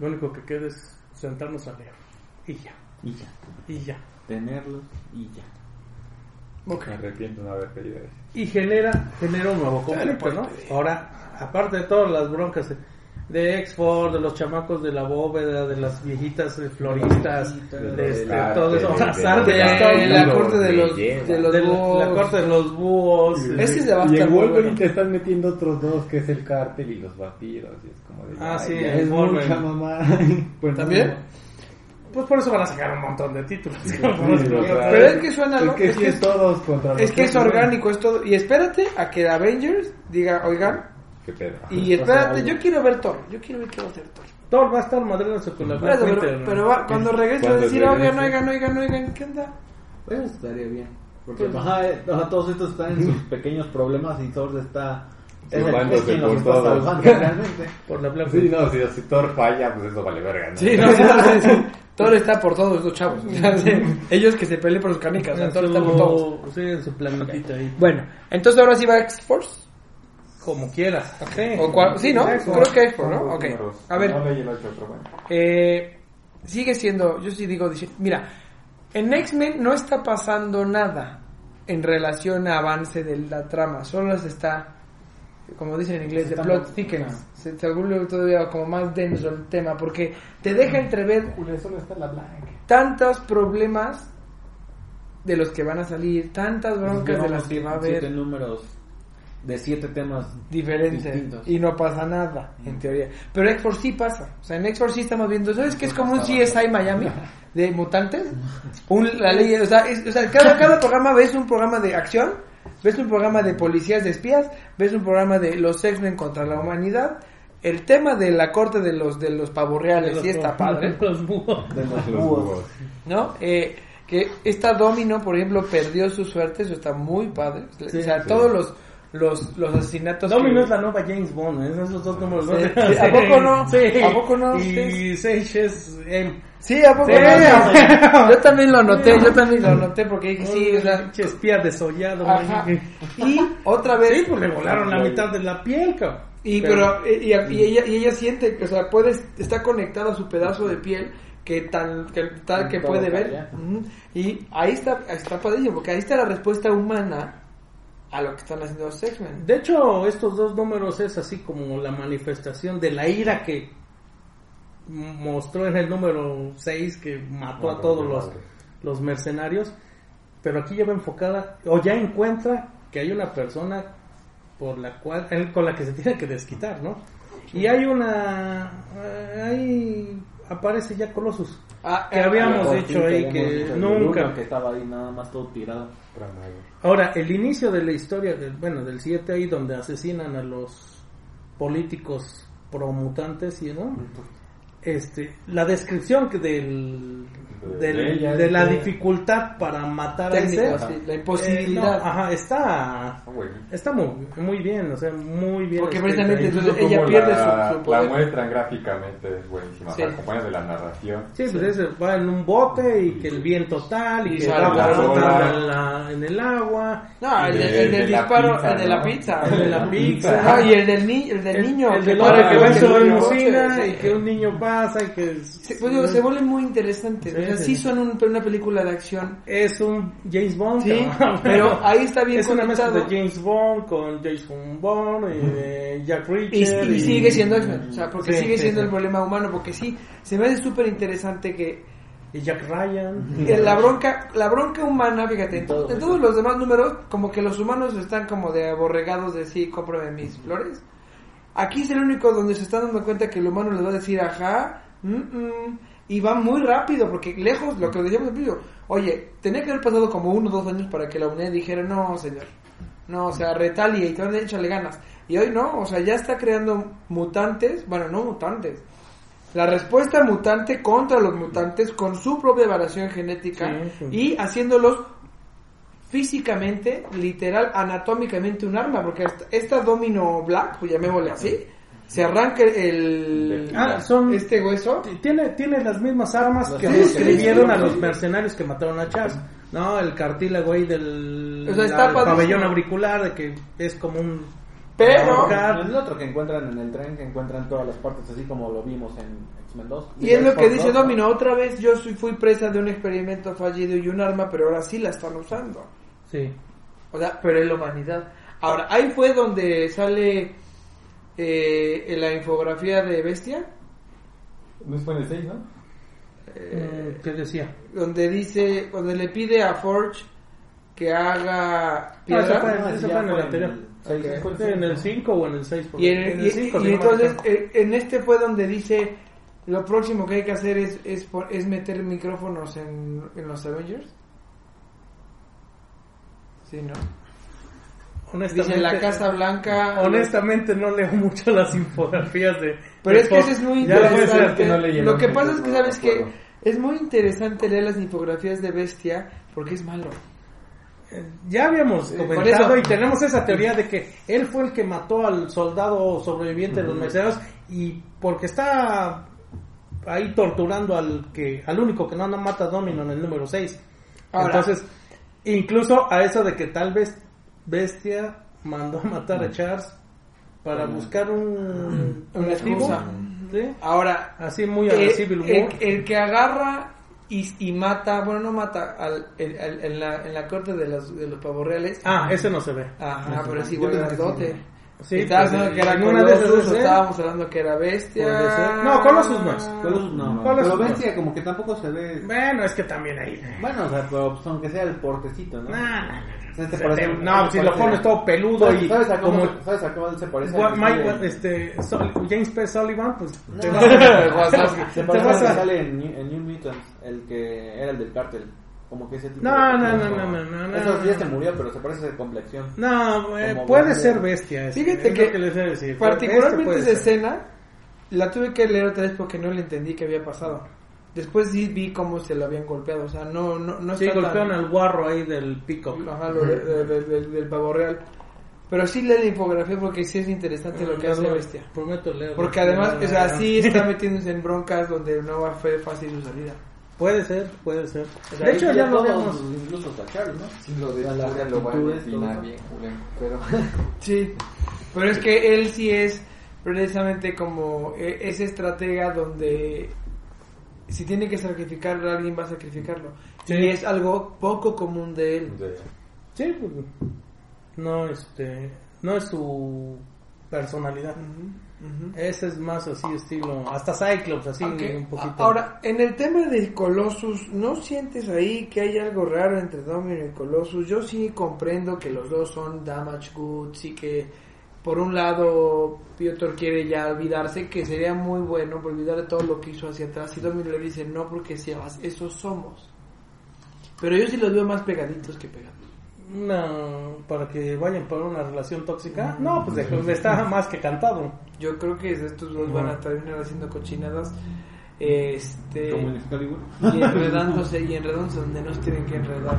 Lo único que queda es sentarnos a leer. Y ya, Y ya. y ya. Tenerlos y ya. Me arrepiento de no haber pedido eso. Y genera, genera un nuevo conflicto, ¿no? Ahora, aparte de todas las broncas de, X-Force, de los chamacos de la bóveda, de las viejitas eh, floristas, de este, todo eso, de- la Los corte de los, de los de la, búhos. la corte de los búhos. Ese se va a y en Wolverine bueno. te están metiendo otros dos, que es el cártel y los vampiros. Y es como de, Ah, ay, sí, es Wolverine. mucha mamá. Pues, ¿También? no. Pues por eso van a sacar un montón de títulos. Sí, Pero es que suena, Es ¿no? que Es que es todos contra Es que es orgánico, es todo. Y espérate a que Avengers diga, oigan, Qué pedo. y espérate, yo quiero ver Thor, yo quiero ver qué va a hacer Thor. Thor va a estar madrinándose con la pero, Winter, ¿no? pero va- cuando regrese va a decir, oigan, oigan, oigan, oigan, ¿qué onda? Pues estaría bien. Porque Pues- ajá, eh, ajá, todos estos están en sus pequeños problemas y Thor está... Es, el, es por todos. realmente. Por la Black Sí, no, si, si Thor falla, pues eso vale verga, ¿no? Sí, no, sí, no, sí, sí. Thor está por todos los chavos. Ellos que se peleen por sus canicas, o sea, En Thor está por todos. sí, en su planetita ahí. Bueno, entonces ahora sí va X-Force. Como quieras. Sí, O cuál- sí, ¿no? Creo que X-Force, ¿no? Ok. A ver, eh, sigue siendo, yo sí digo, dice- mira, en X-Men no está pasando nada en relación a avance de la trama, solo se está, como dicen en inglés, está- plot thickens, se, se vuelve todavía como más denso el tema, porque te deja entrever tantos problemas de los que van a salir, tantas broncas de las que va a Siete haber. números de siete temas diferentes. distintos. y no pasa nada en teoría. Pero X-Force sí pasa. O sea en X-Force sí estamos viendo ¿sabes que es como un CSI Miami de mutantes. Un, la ley o sea, es- o sea, cada, cada programa ves un programa de acción ves un programa de policías de espías ves un programa de los X-Men contra la humanidad el tema de la corte de los de los pavorreales sí está padre Los búhos. de los Los búhos. ¿no? Eh, que esta Domino, por ejemplo, perdió su suerte, eso está muy padre. Sí, o sea, sí. todos los, los, los asesinatos. Domino que- es la nueva James Bond, ¿eh? esos dos números. Sí, ¿no? sí, ¿a poco no? Sí. ¿A poco no? Y Sage es M. Sí, ¿a poco Sí. no? Yo también lo noté, yo también lo noté porque dije, sí, o sea, espía desollado. ajá. Y otra vez. Sí, pues le volaron la mitad de la piel, cabrón. Y, pero, y, y ella, y ella siente que, o sea, puede, está conectada a su pedazo de piel, que tal que, tal que puede ver. Y ahí está, está padrísimo, porque ahí está la respuesta humana a lo que están haciendo los X-Men. De hecho, estos dos números es así como la manifestación de la ira que mostró en el número 6 que mató a todos los, los mercenarios. Pero aquí ya va enfocada, o ya encuentra que hay una persona por la cual, él- con la que se tiene que desquitar, ¿no? Y hay una, eh, ahí aparece ya Colossus. Ah, Que eh, habíamos dicho ahí que dicho nunca- que estaba ahí nada más todo tirado. Ahora, el inicio de la historia, del, bueno, del 7 ahí, donde asesinan a los políticos promutantes, y ¿no? Este, la descripción que del, De- del- de ella, de la de- dificultad para matar a ese, sí, la eh, imposibilidad. no, ajá, está, Ah, está muy, muy bien, o sea, muy bien. Porque precisamente entonces ella pierde la, su- su La poder. muestran gráficamente, es buenísima. Sí. Sí. Acompaña de la narración. Sí, pues ese va en un bote y que el viento tal y, Y que la flotando ola. en, la- en el agua. No, el, de- el del de la disparo, pizza, el de la ¿no? pizza. El de la pizza. No, y el del, ni- el del El- niño. el del que va en que su el limusina coche, y sí. que un niño pasa y que Sí, pues se vuelven muy interesantes. Sí, o sea, sí, sí sí. son un- una película de acción. es un James Bond. Sí, pero ahí está bien Es una mezcla de conectado. James Bond con Jason Bond y de Jack Y, Reacher. y sigue siendo X-Men. O sea, porque Sí, sigue sí, siendo sí. el problema humano. Porque sí, se me hace súper interesante que y Jack Ryan. eh, la bronca la bronca humana, fíjate, en, Todo. en todos los demás números, como que los humanos están como de aborregados de sí, cómprame mis flores. Aquí es el único donde se están dando cuenta que el humano les va a decir ajá, mm, mm, y va muy rápido, porque lejos, lo que decíamos al principio, oye, tenía que haber pasado como uno o dos años para que la humanidad dijera, no, señor, no, o sea, retalie y te van a échale ganas. Y hoy no, o sea, ya está creando mutantes, bueno, no mutantes. La respuesta mutante contra los mutantes con su propia variación genética Sí, sí. y haciéndolos físicamente, literal, anatómicamente un arma, porque esta, esta Domino Black, pues llamémosle así, se arranca el Ah, son- este hueso. Tiene, tiene las mismas armas Los que sí, describieron sí, a sí. los mercenarios que mataron a Charles. No, el cartílago ahí del O sea, está del padrísimo. pabellón auricular, de que es como un... Pero, el otro que encuentran en el tren, que encuentran todas las partes, así como lo vimos en X-Men 2. y es lo que dice 2, ¿no? Domino, otra vez yo soy, fui presa de un experimento fallido y un arma, pero ahora sí la están usando. Sí. O sea, pero es la humanidad. Ahora, ahí fue donde sale eh, en la infografía de Bestia, No fue en el 6, ¿no? eh, ¿Qué decía? donde dice, donde le pide a Forge que haga Ah, piedra. eso fue, No, ese eso fue en el anterior. en Seis, Ok. fue el Sí, en el seis, 5 o en el 6. Y, en, y- y entonces eh, en este fue donde dice lo próximo que hay que hacer es, es, es meter micrófonos en, en los Avengers. Sí, ¿no? Honestamente, Dice la Casa Blanca. honestamente no leo mucho las infografías de... Pero de es que eso es muy interesante. que no Lo que pasa es que, ¿sabes que. Es muy interesante leer las infografías de Bestia porque es malo. Ya habíamos Eh, comentado eso. y tenemos esa teoría de que él fue el que mató al soldado sobreviviente de los mercenarios y porque está ahí torturando al que al único que no, no mata a Domino en el número 6. Ahora. Entonces, incluso a eso de que tal vez Bestia mandó a matar a Charles para buscar un, Una motivo. excusa. ¿sí? Ahora, Así muy a la Civil el, War. el que agarra y, y mata, bueno, no mata, al, el- el- en, la, en la corte de los, de los pavos reales. Ah, ese no se ve. Ajá, pero es igual grandote. sí. Estabas pues, hablando que era Colossus, estábamos hablando que era bestia. No, Colossus no es. Colossus no. Colossus pero no. Bestia como que tampoco se ve... Bueno, es que también ahí. Bueno, o sea, pero pues, aunque sea el portecito, ¿no? Nah, nah, nah. Te parece- te- te no, si lo pones todo peludo ¿Sabes, y ¿sabes a cómo, como ¿Sabes a cómo se parece? Que Mike, sale- este, Sol- James P. Sullivan, pues te No. vas a-. Se te parece vas al que sale en New, en New Mutants, el que era el del cártel. Como que ese tipo No, de no, no, no, no, no, Eso no. ya se murió, pero se parece de complexión. No, eh, puede ser bestia. ese, Fíjate es que, lo les voy a decir. particularmente Este puede esa ser. escena la tuve que leer otra vez porque no le entendí que había pasado. Después sí vi cómo se lo habían golpeado, o sea, no no no Sí, está golpearon tan- al guarro ahí del pico. Ajá, lo de- de- de- del- del pavo real. Pero sí lee la infografía porque sí es interesante lo que hace Bestia. Prometo leer. Porque además, o sea, sí está metiéndose en broncas donde no va a ser fácil su salida. Puede ser, puede ser. O sea, De hecho, ya lo vemos. Incluso Charles, ¿no? Sí, lo de Julián lo va a todo. bien, Julián. Pero Sí, pero es que él sí es precisamente como eh, ese estratega donde si tiene que sacrificar a alguien va a sacrificarlo. Sí. Y es algo poco común de él. Sí, pues, no, este, no es su personalidad. Ese es más así estilo, hasta Cyclops, así un poquito. Ahora, en el tema de Colossus, ¿no sientes ahí que hay algo raro entre Domino y Colossus? Yo sí comprendo que los dos son damage goods y que por un lado Piotr quiere ya olvidarse, que sería muy bueno olvidar de todo lo que hizo hacia atrás y Domino le dice no porque seas, esos somos. Pero yo sí los veo más pegaditos que pegados. No, para que vayan por una relación tóxica. No, pues de- está más que cantado. Yo creo que estos dos van a terminar haciendo cochinadas. Este, Como en Excalibur. y enredándose y enredándose donde no se tienen que enredar.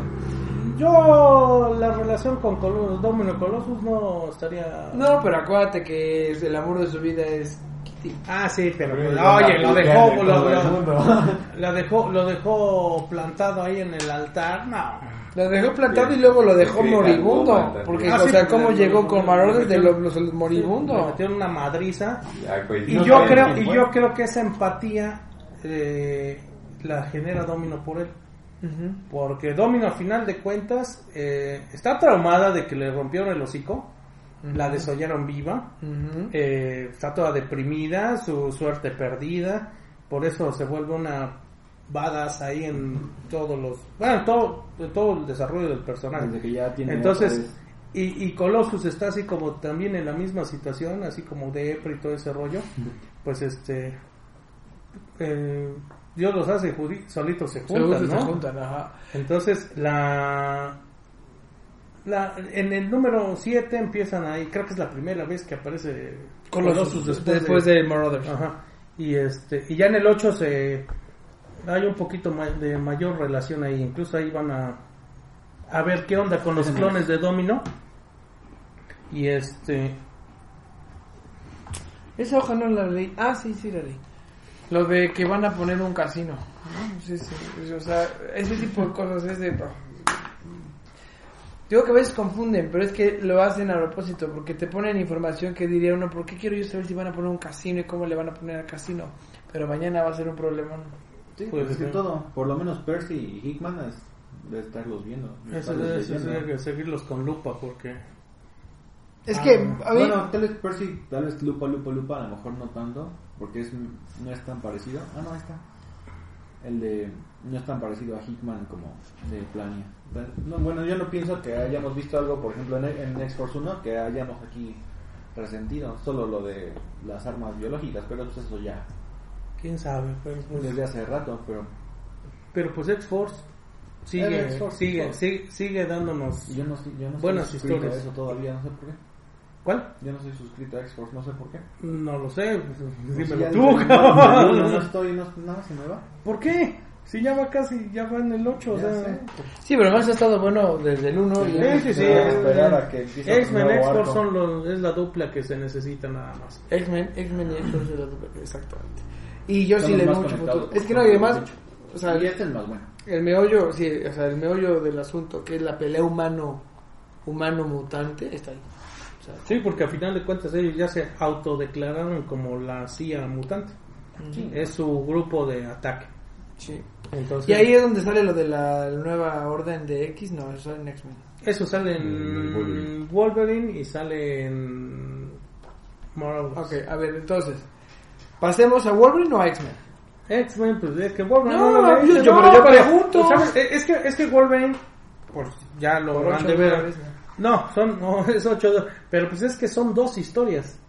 Yo, la relación con Colossus, Domino Colossus no estaría. No, pero acuérdate que el amor de su vida es Kitty. Ah, sí, pero. Pues, es oye, lo dejó, de lo, lo- mundo. lo dejó, lo dejó plantado ahí en el altar. No. Lo dejó plantado y luego lo dejó Sí, moribundo. Porque, también. o Ah, sea, sí, cómo le- llegó le- con le valores de metió- los, los Le moribundo. metieron una madriza. Ya, pues, Y no yo creo, y yo creo que esa empatía eh, la genera Domino por él. Porque Domino, a final de cuentas, eh, está traumada de que le rompieron el hocico, la desollaron viva, eh, está toda deprimida, su suerte perdida, por eso se vuelve una badass ahí en todos los, bueno, en todo, en todo el desarrollo del personaje. Desde que ya tiene Entonces, y, y Colossus está así como también en la misma situación, así como de Epre y todo ese rollo, pues este, eh, Dios los hace solitos se juntan, se ¿no? juntan, ajá. Entonces, la, la en el número 7 empiezan ahí, creo que es la primera vez que aparece Colossus, después, después de, de Marauders. Ajá. Y este y ya en el 8 se hay un poquito de mayor relación ahí, incluso ahí van a a ver qué onda con los clones de Domino. Y este Esa hoja no la leí. Ah, sí, sí la leí. Lo de que van a poner un casino. ¿no? Sí, sí, sí, o sea, ese tipo de cosas es de... Digo que a veces confunden, pero es que lo hacen a propósito, porque te ponen información que diría uno, ¿por qué quiero yo saber si van a poner un casino y cómo le van a poner al casino? Pero mañana va a ser un problema. Sí, Pues, pues es que todo. Por lo menos Percy y Hickman es de estarlos viendo. de eso debe debe seguirlos con lupa porque Es Ah, que, a mí... Bueno, tal vez Percy, tal vez lupa, lupa, lupa, a lo mejor no tanto, porque es, no es tan parecido. Ah, no, ahí está. El de no es tan parecido a Hickman como de Plania. No, bueno, yo no pienso que hayamos visto algo, por ejemplo, en, en X-Force 1, que hayamos aquí resentido. Solo lo de las armas biológicas, pero pues eso ya quién sabe, pues, pues, desde hace rato, pero pero pues X-Force sigue sigue, sigue sigue dándonos yo no, estoy- yo no Buenas historias. eso todavía, no sé por qué. ¿Cuál? Yo no soy suscrito a X-Force, no sé por qué. No lo sé, pues, Pues dímelo ya tú. el uno no estoy, no, nada se me va. ¿Por qué? Si ya va casi, ya va en el 8, o sea. sé. Sí, pero además ha estado bueno desde el uno y Sí, el- sí, sí. Hay que esperar a que X-Men, X-Force arco. son los, es la dupla que se necesita nada más. X-Men, X-Men y X-Force es la dupla, exactamente. Y yo Son sí le veo más mucho futuro. Es que no, y además, o sea, Y este es el más bueno. el meollo, sí, o sea, el meollo del asunto, que es la pelea humano, humano mutante, está ahí. Sí, porque a final de cuentas ellos ya se autodeclararon como la CIA mutante. sí, Es su grupo de ataque. sí. Entonces, Y ahí es donde sale lo de la nueva orden de X, no, eso en X-Men. eso sale en Wolverine. Wolverine y sale en Marvel. Ok, a ver, entonces, pasemos a Wolverine o a X-Men. X-Men, pues es que Wolverine No, no, yo- yo- no, pero yo pregunto. ¿sabes? Es que, es que Wolverine, pues ya lo ocho de ver. No, son, no, es ocho, pero pues es que son dos historias.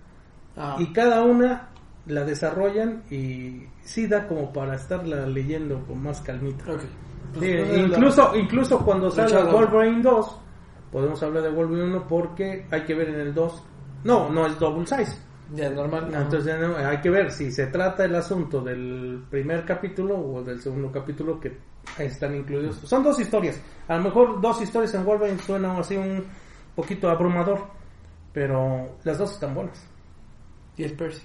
Ah, Y cada una la desarrollan y sí da como para estarla leyendo con más calmita. Sí, Pues, incluso, incluso cuando salga. Wolverine 2, podemos hablar de Wolverine 1 porque hay que ver en el 2. No, no es double size. Ya, normal. no. Entonces ya no- hay que ver si se trata el asunto del primer capítulo o del segundo capítulo que están incluidos. Son dos historias. A lo mejor dos historias en Wolverine suenan así un poquito abrumador, pero las dos están buenas. Y es Percy.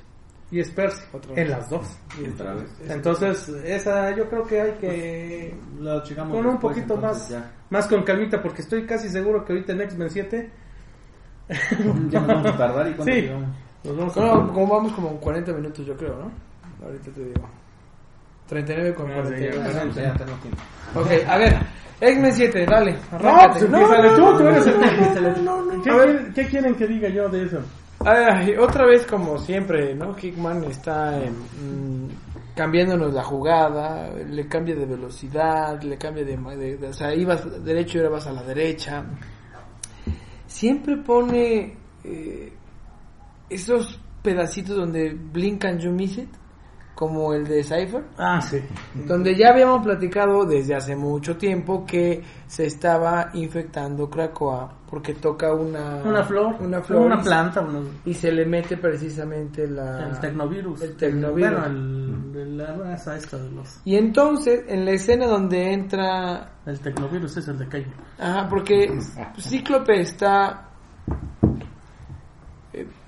Y es Percy Otra en vez. las dos. Otra vez. Entonces, esa yo creo que hay que Lo checamos con un después, poquito entonces más Ya, más con calmita porque estoy casi seguro que ahorita en X-Men 7 ya nos vamos a tardar y cuánto Sí. Nos vamos No, como vamos como 40 minutos, yo creo, ¿no? Ahorita te digo. 39 con Ah, 41. sí, ya, Perdón. Ya tenemos tiempo. Ok, a ver. X-Men 7, dale. No, arráncate. pues empieza tú, tú eres el no, no, ¿Qué, A ver, quieren- ¿Qué quieren que diga yo de eso? Ay, otra vez como siempre, ¿no? Hickman está en, mm, cambiándonos la jugada, le cambia de velocidad, le cambia de, de- de- o sea, ibas derecho y ahora vas a la derecha. Siempre pone eh, esos pedacitos donde blink and you miss it, como el de Cypher. Ah, sí. donde ya habíamos platicado desde hace mucho tiempo que se estaba infectando Krakoa porque toca una Una flor, una flor una y- planta, unos- y se le mete precisamente la el tecnovirus. el tecnovirus. Bueno, el, la raza esta de los... y entonces en la escena donde entra El tecnovirus es el de Cable. ajá, porque Cíclope está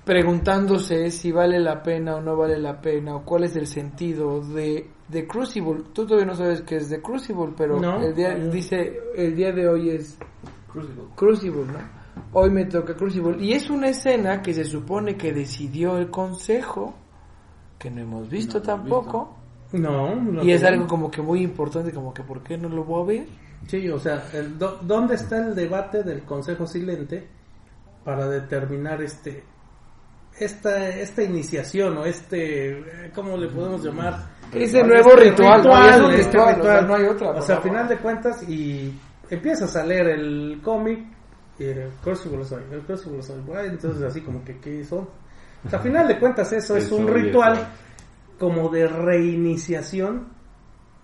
preguntándose si vale la pena o no vale la pena o cuál es el sentido de, de Crucible. Tú todavía no sabes qué es de Crucible, pero No. el día dice el día de hoy es Crucible. Crucible, ¿no? Hoy me toca Crucible y es una escena que se supone que decidió el consejo que no hemos visto No tampoco No, no y es algo como que muy importante como que ¿por qué no lo voy a ver? Sí, o sea, el do- ¿dónde está el debate del Consejo Silente para determinar este esta esta iniciación o este eh, ¿cómo le podemos llamar? Ese Este nuevo ritual, este ritual, o sea, no hay otra, O sea, a favor. final de cuentas y empiezas a leer el cómic y el soy, soy, entonces así como que qué son. O sea, a final de cuentas eso es un ritual como de reiniciación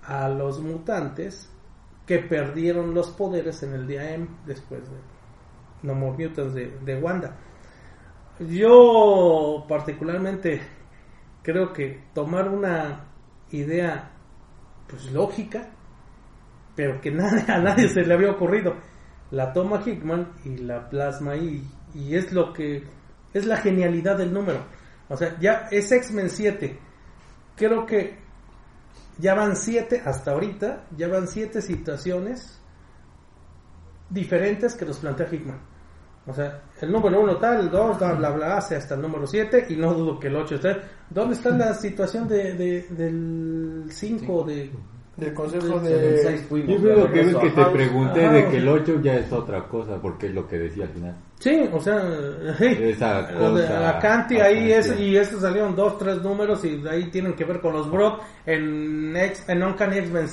a los mutantes que perdieron los poderes en el día M después de No More Mutants de, de Wanda. Yo particularmente creo que tomar una idea pues lógica, pero que a nadie se le había ocurrido, la toma Hickman y la plasma ahí y es lo que es la genialidad del número. O sea, ya es X-Men 7. Creo que ya van 7 hasta ahorita, ya van 7 situaciones diferentes que nos plantea Hickman. O sea, el número 1 tal, el 2, bla, bla, bla, hace hasta el número 7 y no dudo que el 8 esté. ¿Dónde está la situación de, de- del 5 de... Del consejo de- seis fuimos, Yo creo que regreso que te House. pregunté Ajá. de que el 8 ya es otra cosa, porque es lo que decía al final. Sí, o sea, sí. Esa cosa Acanti ahí es, y estos salieron dos, tres números y de ahí tienen que ver con los Brock en, X, en Uncanny X-Men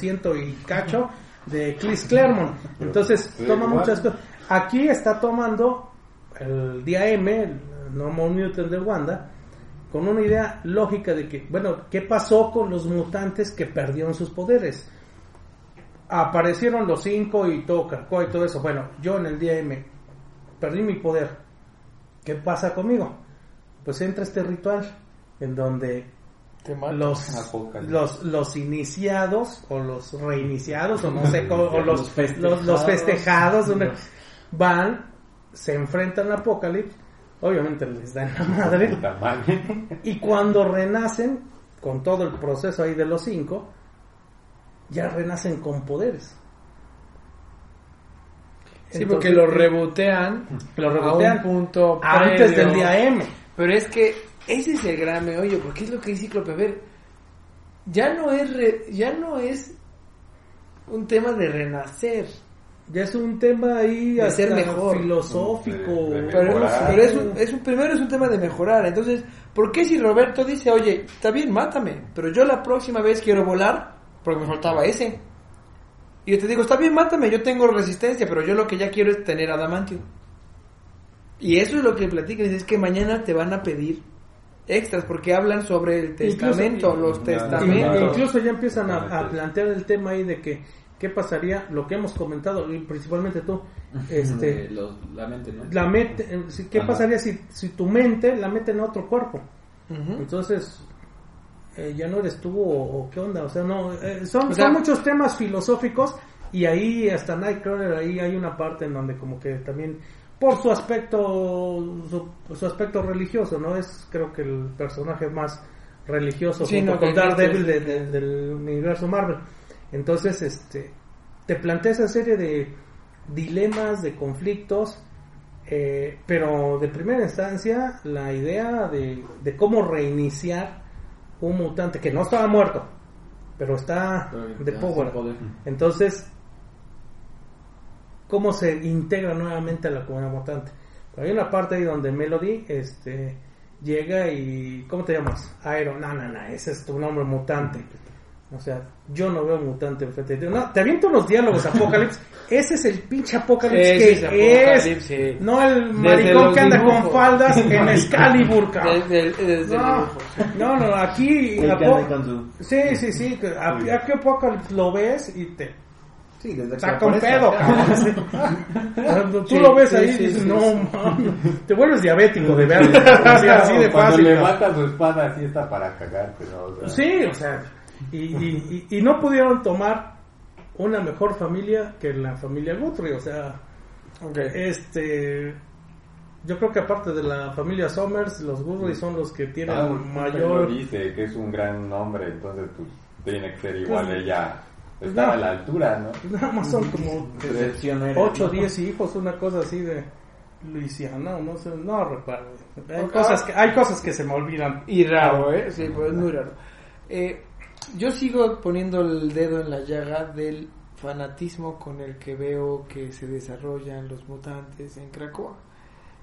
y cacho de Chris Claremont. Entonces toma muchas cosas. Aquí está tomando el día M, el No More Mutant de Wanda, con una idea lógica de que, bueno, ¿qué pasó con los mutantes que perdieron sus poderes? Aparecieron los cinco y todo y todo eso. Bueno, yo en el día M perdí mi poder. ¿Qué pasa conmigo? Pues entra este ritual en donde los, los los iniciados o los reiniciados o no sé cómo, o los, Los festejados. los, los festejados van se enfrentan al apocalipsis obviamente les dan la madre Puta madre. y cuando renacen con todo el proceso ahí de los cinco ya renacen con poderes Sí, Entonces, porque lo rebotean lo a rebotean un punto antes previo. del día M Pero es que ese es el gran meollo, porque es lo que dice Cíclope. A ver, ya no es re- ya no es un tema de renacer, ya es un tema ahí De ser mejor. filosófico De- de pero, es, un, es un- primero es un tema de mejorar. Entonces, ¿por qué si Roberto dice, oye, está bien, mátame, pero yo la próxima vez quiero volar, porque me faltaba ese? Y yo te digo, está bien, mátame, yo tengo resistencia, pero yo lo que ya quiero es tener adamantio. Y eso es lo que platican, es que mañana te van a pedir extras, porque hablan sobre el testamento, Incluso- los Ya, testamentos. Incluso ya empiezan a, plantear el tema ahí de que qué pasaría, lo que hemos comentado, y principalmente tú, este, los- la mente, ¿no? la mente, eh, qué Ajá. pasaría si, si tu mente la mete en otro cuerpo. Entonces, eh, ya no eres tú o, o qué onda, o sea, no, eh, son, O sea- son muchos temas filosóficos y ahí hasta Nightcrawler, ahí hay una parte en donde como que también por su aspecto su, su aspecto religioso, ¿no? Es creo que el personaje más religioso Sí, junto no, con que- Daredevil que- de- de- del universo Marvel. Entonces, este te plantea esa serie de dilemas, de conflictos, eh, pero de primera instancia la idea de, de cómo reiniciar un mutante que no estaba muerto, pero está de power. poder. Entonces, ¿cómo se integra nuevamente a la comunidad mutante? Pero hay una parte ahí donde Melody este, llega y... ¿Cómo te llamas? Iron. No, no, no, ese es tu nombre mutante. O sea, yo no veo mutante enfrente de ti. No, te aviento unos diálogos, Apocalypse. Ese es el pinche Apocalypse Ese que es Apocalypse, es. sí. No el maricón que anda dibujos. con faldas en Excalibur, cabrón. Desde, desde el No, no, no, aquí... Sí, sí, sí. que a- Aquí Apocalypse lo ves y te Sí, desde que saca un pedo, cabrón. Cuando tú Sí, lo ves sí, ahí y sí, dices, sí, no, sí. mames, te vuelves diabético de verlo. Así, así de Cuando fácil. cabrón. levanta su espada así está para cagarte, ¿no? O sea, Sí, o sea, y, y, y, y no pudieron tomar una mejor familia que la familia Guthrie, o sea, Ok. este, yo creo que aparte de la familia Somers, los Guthrie son los que tienen ah, mayor... lo dice que es un gran nombre, entonces pues tiene que ser igual Pues, ella. pues, Estar no. a la altura, ¿no? Nada más son como Traicionero. 8 o 10 hijos, una cosa así de Luisiana, no sé, no recuerdo. Hay, Ok. cosas que, hay cosas que se me olvidan. Y raro, ¿eh? Sí, pues es muy raro. Eh, yo sigo poniendo el dedo en la llaga del fanatismo con el que veo que se desarrollan los mutantes en Krakoa.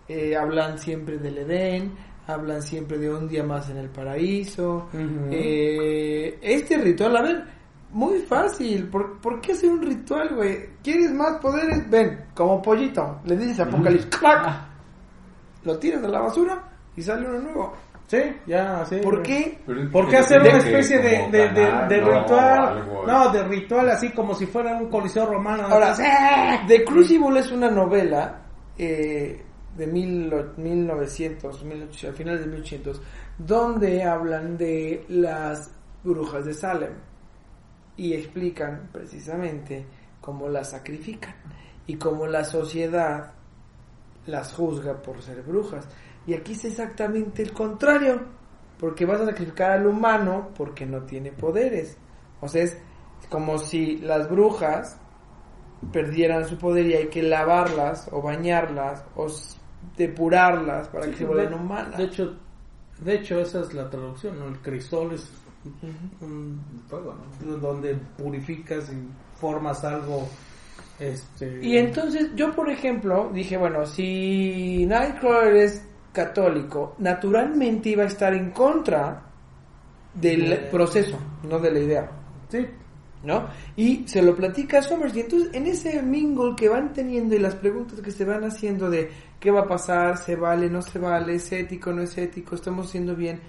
Eh, hablan siempre del Edén, hablan siempre de un día más en el paraíso. Eh, este ritual, a ver, muy fácil. ¿Por, por qué hacer un ritual, güey? ¿Quieres más poderes? Ven, como pollito. Le dices Apocalipsis, ¡clac! Lo tiras a la basura y sale uno nuevo. Sí, ya, sí. ¿Por qué? ¿Por qué hacer una especie de, de, de- ganar, de ¿no? ritual? Algo. No, de ritual así como si fuera un coliseo romano. Ahora, Entonces, The Crucible es una novela eh, de mil, 1900, 1800, al final de 1800, donde hablan de las brujas de Salem y explican precisamente cómo las sacrifican y cómo la sociedad las juzga por ser brujas. Y aquí es exactamente el contrario, porque vas a sacrificar al humano porque no tiene poderes. O sea, es como si las brujas perdieran su poder y hay que lavarlas o bañarlas o depurarlas para sí, que se vuelvan humanas. De hecho, de hecho, esa es la traducción, ¿no? El crisol es un fuego, ¿no? Donde purificas y formas algo. Este... Y entonces yo, por ejemplo, dije, bueno, si Nightcrawler es católico, naturalmente iba a estar en contra del De- proceso, no de la idea. Sí, ¿no? Y se lo platica a Summers y entonces en ese mingle que van teniendo y las preguntas que se van haciendo de qué va a pasar, se vale, no se vale, es ético, no es ético, estamos haciendo bien,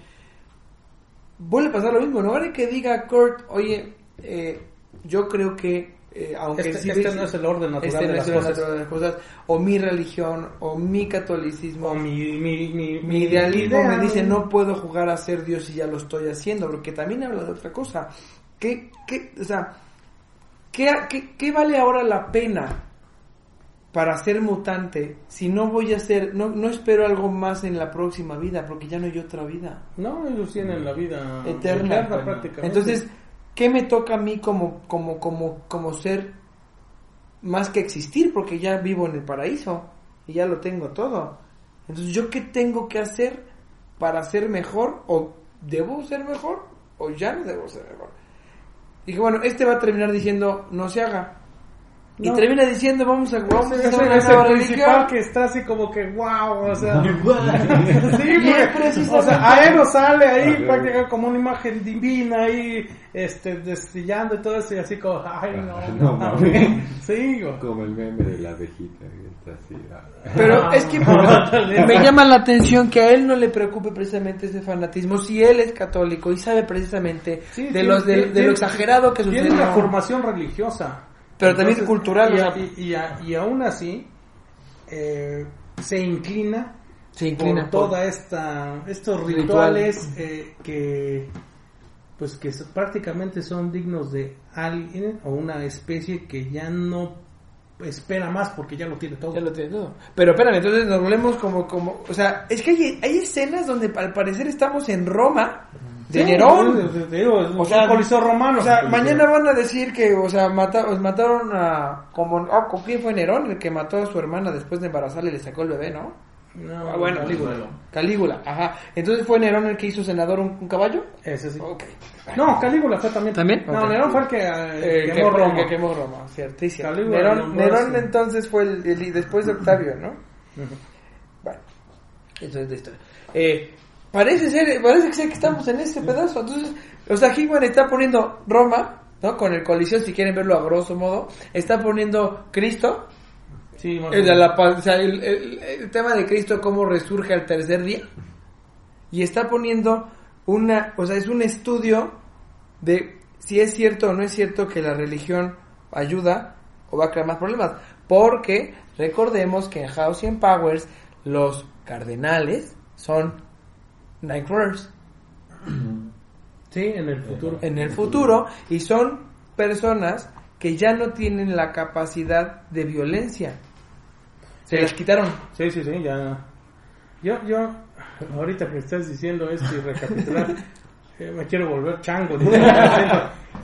vuelve a pasar lo mismo, no vale que diga Kurt, oye, eh, yo creo que eh, aunque Este- sí- este no es el orden natural este de no las es el orden cosas. natural de las cosas, o mi religión, o mi catolicismo, o mi, mi, mi, mi idealismo idea, me dice no puedo jugar a ser Dios y ya lo estoy haciendo, porque también habla de otra cosa. ¿Qué, qué, o sea, ¿qué, qué, qué vale ahora la pena para ser mutante si no voy a ser, no, no espero algo más en la próxima vida, porque ya no hay otra vida No, ellos tienen la vida eterna? prácticamente. Entonces, ¿qué me toca a mí como, como, como, como ser más que existir? Porque ya vivo en el paraíso y ya lo tengo todo. Entonces, ¿yo qué tengo que hacer para ser mejor? ¿O debo ser mejor? ¿O ya no debo ser mejor? Dije, bueno, este va a terminar diciendo, no se haga. Y No. termina diciendo, vamos a, vamos a hacer ese nueva principal religión. que está así como que wow, o sea, sí, Y es porque, precisamente- o sea, a él no sale ahí Ajá. prácticamente como una imagen divina ahí, este, destillando y todo eso y así como, ay no, No, mames. sí, güey. Como el meme de la abejita que está así. ah. Pero es que me llama la atención que a él no le preocupe precisamente ese fanatismo si él es católico y sabe precisamente Sí, de, tiene- los, de, tiene- de lo exagerado que Tiene sucede. una formación religiosa. Pero también cultural, Y, o sea- y, y, a- y aún así, eh, se inclina Se inclina por por- toda esta estos Ritual. rituales eh, que pues que prácticamente son dignos de alguien o una especie que ya no espera más porque ya lo tiene todo. Ya lo tiene todo. Pero espérame, entonces nos volvemos como, como, o sea, es que hay, hay escenas donde al parecer estamos en Roma, de Sí, Nerón. te- te digo, es O sea, coliseo romano. O sea, mañana van a decir que, o sea, mata- os mataron a, como, ah, ¿con quién fue Nerón? El que mató a su hermana después de embarazarle y le sacó el bebé, ¿no? No, Ah, bueno, Calígula. Calígula, ajá. Entonces fue Nerón el que hizo senador un, un caballo. Ese sí. Ok. No, Calígula fue también. ¿También? No, Ok. Nerón fue el que Eh, eh, que, quemó el Roma. que quemó Roma, ciertísimo. Calígula Nerón, Nerón entonces fue el, el- después de Octavio, ¿no? Ujú. Bueno, eso es la historia. Eh, parece ser, parece ser que estamos en ese pedazo. Entonces, o sea, Hickman está poniendo Roma, ¿no? Con el colisión, si quieren verlo a grosso modo, está poniendo Cristo, Sí, el, de la, o sea, el, el- el tema de Cristo, cómo resurge al tercer día, y está poniendo una, o sea, es un estudio de si es cierto o no es cierto que la religión ayuda o va a crear más problemas. Porque recordemos que en House and Powers los cardenales son Nightcrawlers Sí, en el futuro. en el futuro y son personas que ya no tienen la capacidad de violencia. Se Sí. las quitaron. Sí, sí, sí, ya. Yo, yo, ahorita que estás diciendo esto y recapitular, eh, me quiero volver chango.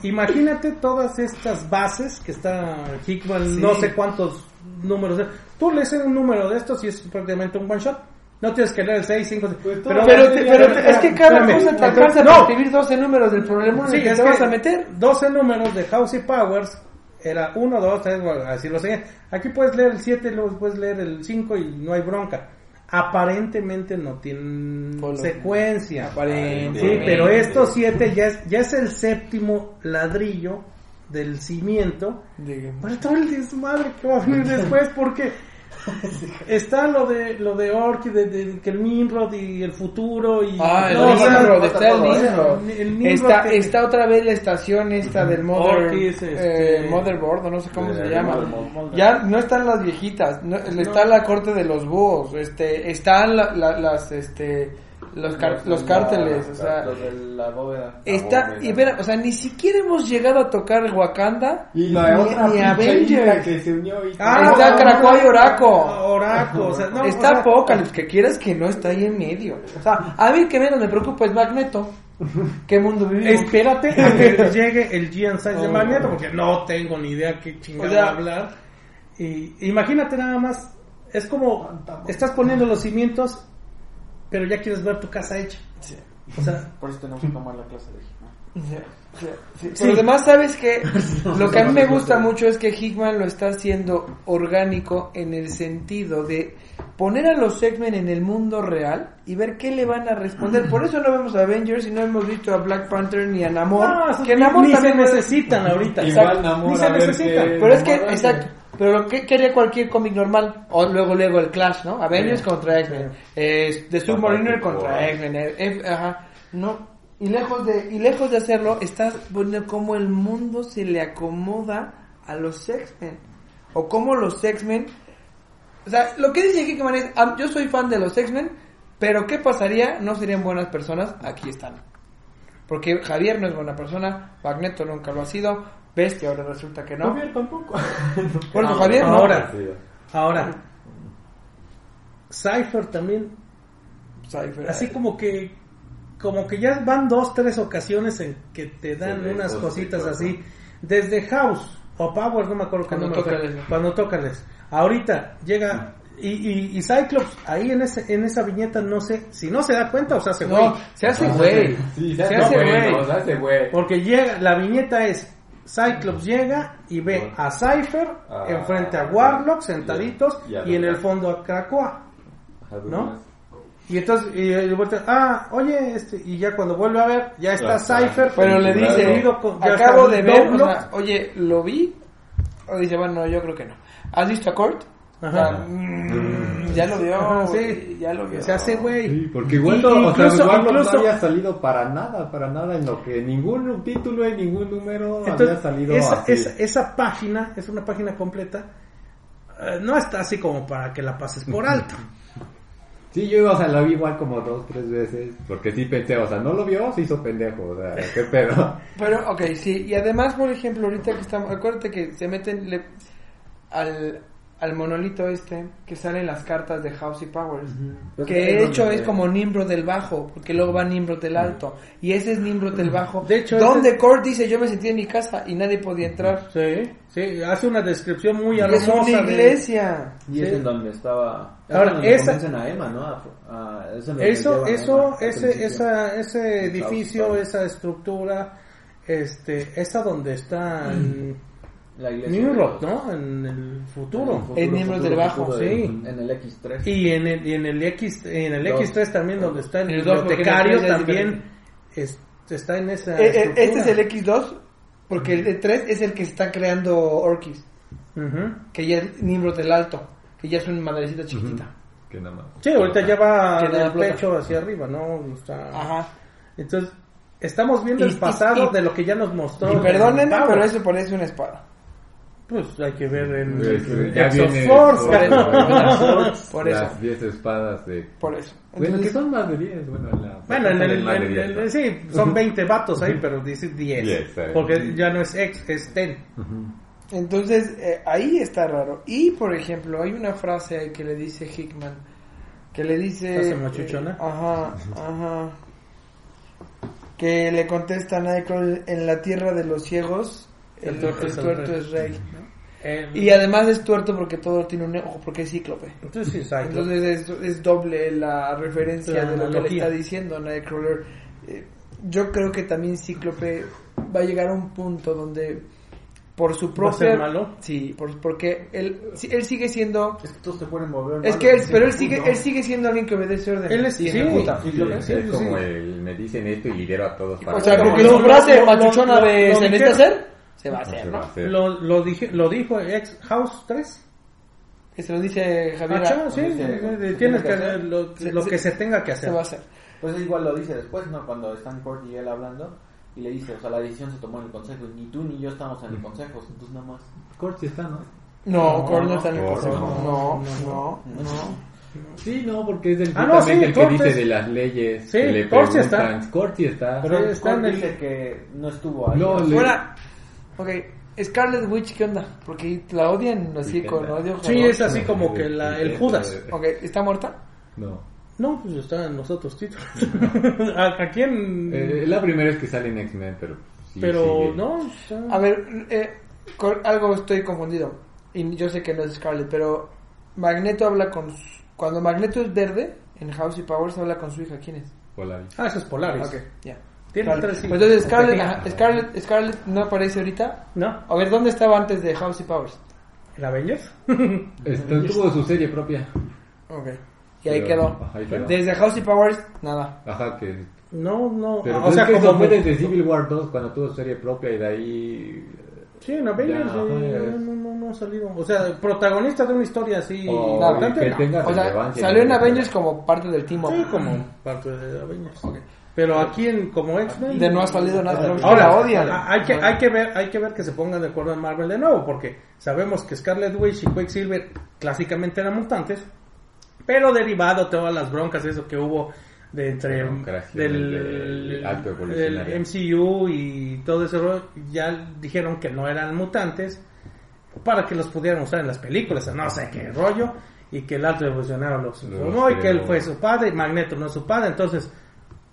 Imagínate todas estas bases que está Hickman, Sí. no sé cuántos números. Tú lees un número de estos y es prácticamente un one shot. No tienes que leer el 6, 5. Pues tú- Pero, pero, te- pero te- es que cada espérame. cosa te alcanza No. para escribir 12 números del problema en Sí, el que es te que vas a meter. 12 números de House y Powers era 1, 2, 3, así lo seguían. Aquí puedes leer el 7, luego puedes leer el 5 y no hay bronca. Aparentemente no tienen Follow. secuencia. Aparentemente. Sí, pero estos 7 ya es, ya es el séptimo ladrillo del cimiento. Para todo el desmadre que va a venir después, porque está lo de lo de Orc, y de, de- que el Nimrod y el futuro y Ah, el No, Nimrod, está el todo. Nimrod. el Nimrod Está, que- está otra vez la estación esta del Mother, este- eh, Motherboard, o no sé cómo De- se de llama. Motherboard. Ya no están las viejitas, no- está la corte de los búhos, este, están la- la- las, este, los, car- los cárteles, o sea, Los de la bóveda. está, bóveda. y mira, o sea, ni siquiera hemos llegado a tocar Wakanda, Y la ni, otra ni Avengers. que se unió y Ah, está Krakoa y Oraco. Oraco, o sea, no, está o sea, Apocalypse, que quieras que no está ahí en medio. O sea, a mí que menos me preocupa es Magneto. ¿Qué mundo vivimos? Espérate a que llegue el Gian Size de Oh. Magneto, porque no tengo ni idea qué O sea- hablar. Y imagínate nada más, es como estás poniendo los cimientos, pero ya quieres ver tu casa hecha. Sí. O sea, Por eso tenemos que tomar la clase de Hickman. Sí, sí, sí. Pero además, ¿sabes que Lo que a mí me gusta mucho es que Hickman lo está haciendo orgánico en el sentido de poner a los X-Men en el mundo real y ver qué le van a responder. Por eso no vemos a Avengers y no hemos visto a Black Panther ni a Namor. no, esos que Namor ni se también necesitan ahorita. Igual Namor, ni se necesitan. Pero es que, exacto. Pero lo que quería cualquier cómic normal, o luego luego el Clash, ¿no? Avengers Sí. contra X-Men, eh, The Submariner contra X-Men, ajá, no, y lejos de y lejos de hacerlo, estás poniendo cómo el mundo se le acomoda a los X-Men o cómo los X-Men, o sea, lo que dice Hickman es, ah, yo soy fan de los X-Men, pero qué pasaría, no serían buenas personas, aquí están. Porque Javier no es buena persona, Magneto nunca lo ha sido, Bestia ahora resulta que no. Javier tampoco. Bueno, Ah, Javier no. ahora. Ahora, Cypher también, Cypher, así como que, como que ya van dos, tres ocasiones en que te dan Sí, unas cositas así, desde House o Power, no me acuerdo qué Cuando tócales, cuando tócales. Ahorita llega y, y, y Cyclops ahí en ese, en esa viñeta no sé si no se da cuenta o se hace güey. No, se hace güey. Sí, Se se hace hace güey. güey. Se hace güey. Porque llega, la viñeta es Cyclops llega y ve a Cypher Ah, enfrente a Warlock sentaditos y en el fondo a Krakoa. ¿no? Y entonces, y, y vuelve, ah, oye, este, y ya cuando vuelve a ver, ya está está. Cypher. Pero le dice, con- ya acabo de ver, o sea, oye, ¿lo vi? O dice, bueno, no, yo creo que no. ¿Has visto a Kurt? Ajá. Mm, ya lo vio, Ajá, güey, sí. ya lo vio. Se hace güey. Sí, porque igual Y- no, o sea, incluso- igual no había salido para nada, para nada en lo que ningún título y ningún número había salido esa, así. esa, esa página es una página completa. eh, no está así como para que la pases por alto. Sí, yo o sea, la vi igual como dos, tres veces, porque sí pensé, o sea, no lo vio, se hizo pendejo, o sea, qué pedo. Pero, ok, sí, y además, por ejemplo, ahorita que estamos, acuérdate que se meten le- al, al monolito este que sale en las cartas de House y Powers. Pues Que de hecho es como Nimrod del bajo, porque luego va Nimrod del alto. Y ese es Nimrod del bajo. De hecho, donde ese- Kurt dice, yo me sentí en mi casa y nadie podía entrar. Sí, sí, hace una descripción muy hermosa. es una de- iglesia. Y es en donde estaba. es Ahora, donde esa- convencen a Emma, ¿no? A- a- es en donde Eso, eso, Emma ese, esa, ese edificio, esa estructura, este, esa donde está en La iglesia. Nimrod, ¿no? En el futuro. Es Nimrod del Bajo, futuro, sí. En el X3. Y en el, y en el X, en el Dos. X3 también donde está el En el en bibliotecario también es- está en esa Eh, eh, este es el X2, porque el 3 es el que está creando Orkis, Ujú. que ya es Nimrod del alto, que ya es una madrecita chiquitita. Que nada más. Sí, ahorita ya va del pecho hacia arriba, ¿no? Está- Ajá. Entonces, estamos viendo Y- el pasado y- de lo que ya nos mostró. Y perdónenme, pero eso parece una espada. Pues hay que ver en Pues, ya viene Force, por-. Por eso. Las 10 espadas de... Por eso. Bueno, Entonces, que son más de 10. Bueno, en la... Bueno, en el, 10, el- ¿no? sí, son 20 vatos ahí, pero dice 10. Diez, está bien. porque ya no es X, es 10. Ujú. Entonces, eh, ahí está raro. Y, por ejemplo, hay una frase ahí que le dice Hickman, que le dice... ¿Frase machuchona? eh, ajá, ajá. Que le contesta a Nightcrawler, en la tierra de los ciegos, el, El tuerto el es tuerto rey". es rey. ¿no? Y además es tuerto porque todo tiene un ojo, porque es cíclope. entonces sí, exacto. Entonces es, es doble la referencia La de lo que le está diciendo Nightcrawler. Eh, yo creo que también Cíclope va a llegar a un punto donde por su ¿Va a propia... ser malo? Sí, por- porque él, sí, él sigue siendo... Es que todos se pueden mover. Es que él, pero él sigue, no. él sigue siendo alguien que obedece órdenes. Él es- sí. Sí, Cíclope, es, sí, es sí, como sí. el me dicen esto y lidero a todos para O sea, porque su frase machuchona de lo ¿se necesita hacer? Se va a hacer, ¿no? hacer. Lo, lo, dije, lo dijo ex House 3. Que se lo dice Javier. Ah, sí, sí, sí, sí, sí, sí, tienes sí, que sí. hacer lo, Se- lo se- que se tenga que hacer. Se va a hacer. Pues igual lo dice después, ¿no? Cuando están Kurt y él hablando. Y le dice, o sea, la decisión se tomó en el consejo. Y ni tú ni yo estamos en el consejo. Entonces nada más. Kurt sí está, ¿no? No, No, no está en el consejo. no. No, no, no. Sí, no, porque es el, Ah, no, sí, el que dice es- de las leyes. Sí, que le sí preguntan. está. Sí está. Pero en el- dice que no estuvo ahí. No, le- Fuera. Ok, Scarlet Witch, ¿qué onda? Porque la odian así Sí, con odio. Sí, es así como que la, el Judas. Ok, ¿está muerta? No. No, pues está en los otros títulos. ¿A, a quién? Eh, es la primera vez que sale en X-Men, pero. sí pero sigue. no. está- A ver, eh, con- algo estoy confundido. Y yo sé que no es Scarlet, pero Magneto habla con. su- Cuando Magneto es verde, en House y Powers habla con su hija. ¿Quién es? Polaris. Ah, eso es Polaris. Ok, ya. Tiene Vale. tres hijos. Pues entonces Scarlet, Tenía- ajá, Scarlet, Scarlet no aparece ahorita. No, A ver, ¿dónde estaba antes de House y Powers? ¿el Avengers? Esto, tuvo su serie propia. Ok. Y ahí Pero- quedó. ajá, ahí quedó. Desde House y Powers, nada. Ajá, que. no, no. Pero o pues sea, es que como eso fue desde Civil War 2 cuando tuvo serie propia y de ahí. Sí, en Avengers Ya, eh, no, no, no ha salido. O sea, protagonista de una historia así O importante. que no. tenga O sea, relevancia. salió en. Avengers como parte del team. Sí, como parte de Avengers. Pero aquí en, como X-Men. De no ha salido nada. Ahora, odian. hay que, hay que ver, hay que ver que se pongan de acuerdo en Marvel de nuevo, porque sabemos que Scarlet Witch y Quicksilver clásicamente eran mutantes, pero derivado todas las broncas eso que hubo de entre Democracia, del. MCU y todo ese rollo, ya dijeron que no eran mutantes para que los pudieran usar en las películas, no sé qué rollo, y que el alto evolucionario los Los formó y que él fue su padre, y Magneto no es su padre, entonces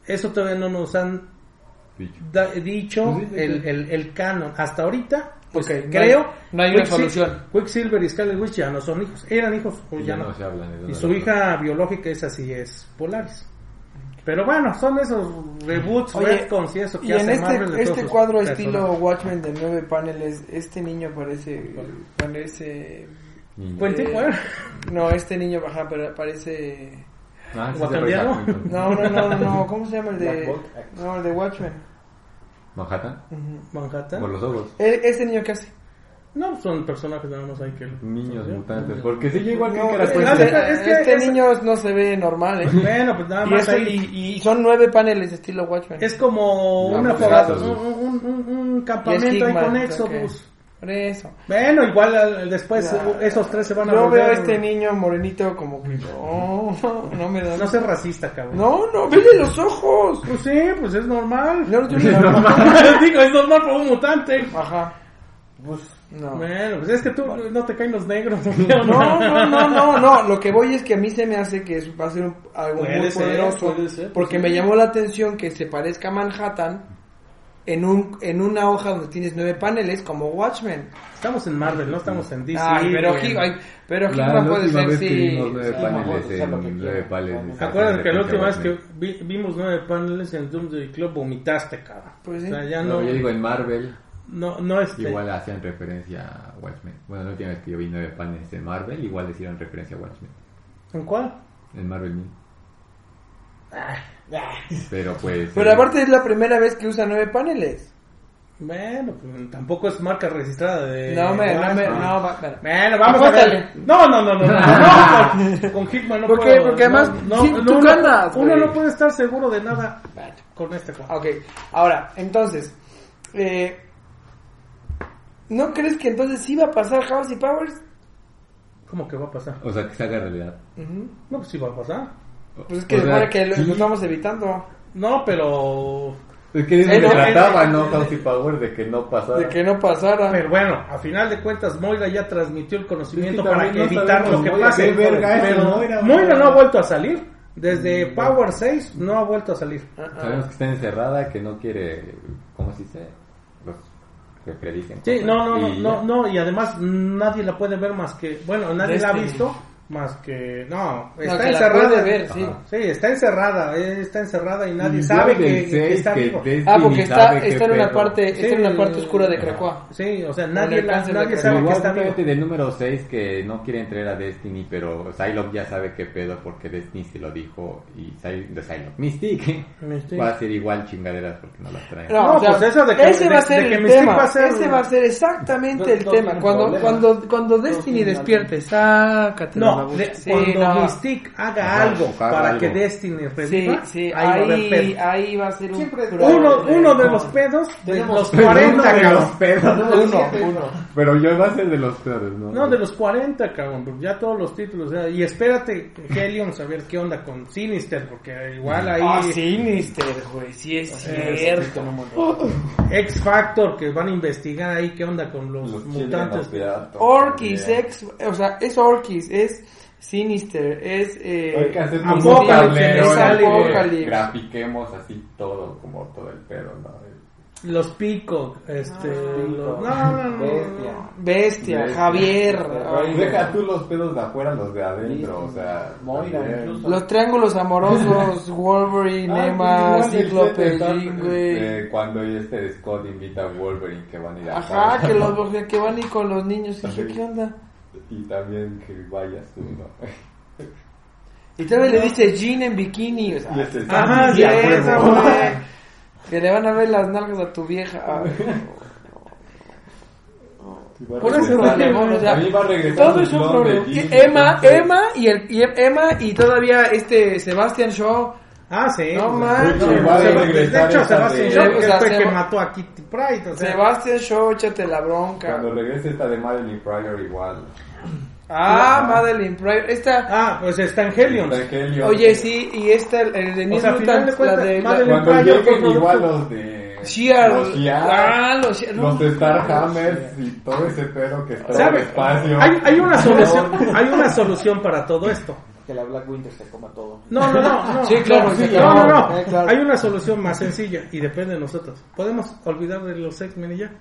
eso todavía no nos han Dicho. da- dicho Pues el, el, el canon hasta ahorita pues no creo hay- no hay una Quicksil- solución. Quicksilver y Scarlet Witch ya no son hijos eran hijos pues ya, Ya no, no se hablan de y su hija biológica es así es Polaris pero bueno son esos reboots Oye, retcons y eso que Y en hace Marvel este, de este cuadro personajes. estilo Watchmen de nueve paneles, este niño parece... Parece... Tipo, eh, ¿eh? No, este niño ajá, pero parece... Ah, No, no, no, no, no, ¿cómo se llama el de... No, el de Watchmen. Manhattan. Ujú. Manhattan Por los ojos. E- Ese niño que hace. no son personajes nada más hay que Niños mutantes. Porque sí, igual No, que era es, que- es que este es- niño no se ve normal, ¿eh? bueno pues nada Y, más eso- ahí y, y son nueve paneles estilo Watchmen. es como No, una pues, fogata un, un, un- un Y campamento ahí con Exodus que- Por eso. Bueno, igual al- después Ya. uh, esos tres se van a Yo volver... veo a este niño morenito como que no, no me da. No seas racista, cabrón. No, no, vele los ojos. Pues sí, pues es normal. No, yo no- Digo, es normal para un mutante. Ajá. Pues, No. Bueno, pues es que tú no te caen los negros. No, no, no, no, no. Lo que voy es que a mí se me hace que es- va a ser un- algo Puede muy ser, poderoso. puede ser, porque me llamó la atención que se parezca a Manhattan en un en una hoja donde tienes nueve paneles como Watchmen. Estamos en Marvel, no estamos en DC. Ay, pero güey. He- ay, pero La, puede ser sí. nueve sí. paneles que en quieran. nueve paneles. ¿Te acuerdas que la última vez que vi- vimos nueve paneles en Doomsday Club vomitaste, cara? Pues sí. O sea, ya No, no, yo digo en Marvel, no, no este. igual hacían referencia a Watchmen. Bueno, la última vez que yo vi nueve paneles en Marvel, igual le hicieron referencia a Watchmen. ¿En cuál? En Marvel mismo. Pero pues... Pero eh, aparte es la primera vez que usa nueve paneles. Bueno, pues tampoco es marca registrada de. no, me, no, me, no, va-. Bueno, vamos a Apóstale. ver. No, no, no, no. no, no, con, con Hickman no ¿Por qué? puedo. Porque además, no, no, tú uno, ganas, uno no puede estar seguro de nada con este juego. Ok, ahora, entonces, eh, ¿no crees que entonces sí va a pasar House y Powers? ¿Cómo que va a pasar? O sea, que se haga realidad. Ujú. No, pues sí va a pasar. Pues es que O se sea, que lo, sí. lo estamos evitando. No, pero. Es que se trataba, ¿no? House y Power, de que no pasara. De que no pasara. Pero bueno, a final de cuentas, Moira ya transmitió el conocimiento que para también no evitar lo que Moira, pase. qué verga es pero Moira, Moira Moira. no ha vuelto a salir. Desde Power 6 no ha vuelto a salir. Ah, ah. Sabemos que está encerrada, que no quiere... ¿Cómo se dice? Los que predicen. Sí, no, no, no, Y no, y además nadie la puede ver más que, bueno, nadie la ha visto más que, no, No, está que encerrada. ver, sí. Sí, está encerrada, eh, está encerrada y nadie Y sabe que, que está que vivo. Ah, porque está, está en una pedo. parte, está en una Sí, parte oscura de. Krakoa. Sí, o sea, nadie, la- nadie sabe que Igual está vivo. del número 6 que no quiere entrar a Destiny, pero Psylocke ya sabe qué pedo porque Destiny se lo dijo y de Psylocke. Mystique Mystique. va a ser igual chingaderas porque no las traen. No, No, o sea, pues eso de que- ese de- va a ser que el Mystique tema. va a ser- Ese va a ser exactamente el tema. Cuando, cuando, cuando Destiny despierte, sácate No, babucha. de- Sí, cuando no. Mystique haga Ajá, algo para algo. que Destiny Sí, reviva, sí, ahí, va a haber ahí, pedo. ahí va a ser un Siempre- problema. Uno, uno de los pedos de los Pero 40, uno de los pedos. Uno, uno. Pero yo va a ser de los peores, ¿no? No, de los 40, cabrón. Ya todos los títulos. y espérate, Helion, a ver qué onda con Sinister, porque igual ahí. Ah, Sinister, güey, sí es cierto. X Factor, que van a investigar ahí qué onda con los, Los mutantes. Orkis, ex, o sea, es Orkis, es Sinister, es... Eh, Apocalypse, tablero es grafiquemos así todo, como todo el pedo, ¿no? Los Pico, este. Ah, los- no, no, no, Bestia. Bestia, Bestia. Javier. Deja tú los pedos de afuera, los de adentro, o sea... Moira. Los triángulos amorosos, Wolverine, Ah, Emma, el Cíclope, Jean, güey. Cuando este Scott invita a Wolverine que van a ir a Ajá, que los que van a ir con los niños. Y dije, ¿qué onda? Y también que vayas tú, ¿no? Y todavía le dice Jean en bikini. O sea, Y ese es- Ajá, sí, esa, güey. Que le van a ver las nalgas a tu vieja. Ay, Por eso no, no, no, o sea, A mí va a regresar todo es un problema. Emma, Emma y, el, y Emma y todavía este Sebastian Shaw. Ah, sí. No manches. de hecho, de- Shaw, o sea, fue el que mató a Kitty Pride. O sea, Sebastian Shaw, échate la bronca. Cuando regrese esta de Madeline Pryor igual. Ah, Madeline Pryor. Esta, Ah, pues está. Evangelio. oye, sí, y esta, el de New O sea, final de Mutants, la cuentas, de... Madeline Cuando Pryor lleguen producto- igual los de... Shear. Los Shear. Ah, los Shear. No, Los Starhammers y todo ese pedo que está en el espacio. Hay, hay una solución, hay una solución para todo esto. Que la Black Winter se coma todo. No, no, no, no. Sí, claro, no, sí, no, no, no. eh, claro. Hay una solución más sencilla y depende de nosotros. ¿Podemos olvidar de los X-Men y ya?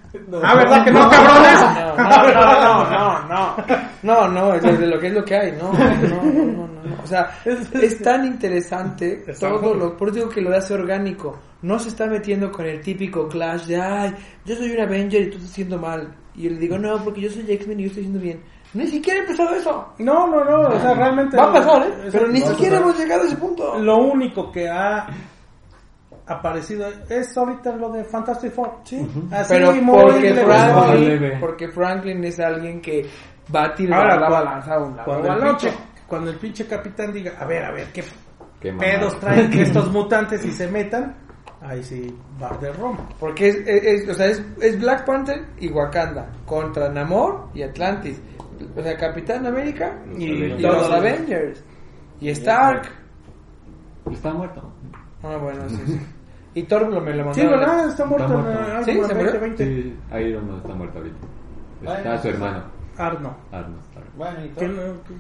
Ah, ¿verdad que no, cabrones? No, no, no, no, no, no, no, es de lo que es lo que hay, no, no, no, no, no, no. o sea, es tan interesante todo lo, por eso digo que lo hace orgánico, no se está metiendo con el típico clash de, ay, yo soy un Avenger y tú estás haciendo mal, y yo le digo, no, porque yo soy X-Men y yo estoy haciendo bien, ni siquiera ha empezado eso, No, no, no. O sea, realmente. va a pasar, ¿eh? Pero ni siquiera hemos llegado a ese punto. Lo único que ha aparecido es ahorita lo de Fantastic Four. Sí, Así pero muy porque. Franklin, porque Franklin es alguien que va a tirar Ahora, la balanza a un lado Cuando el, pinche, cuando el pinche capitán diga, a ver, a ver, ¿qué pedos traen estos mutantes y se metan? Ahí sí, va de Roma. Porque es, es, es- o sea, es, es Black Panther y Wakanda contra Namor y Atlantis. O sea, Capitán América y, y los Avengers. Y Stark. Está muerto. Ah, bueno, sí, sí. Y Thor lo, me lo Sí, mandaron. ¿verdad? Está muerto. Está en, muerto. eh, Sí, ¿se murió? 2020. Sí, Iron Man está muerto ahorita. Está su hermano, Arno. Stark. Bueno, y ¿Qué,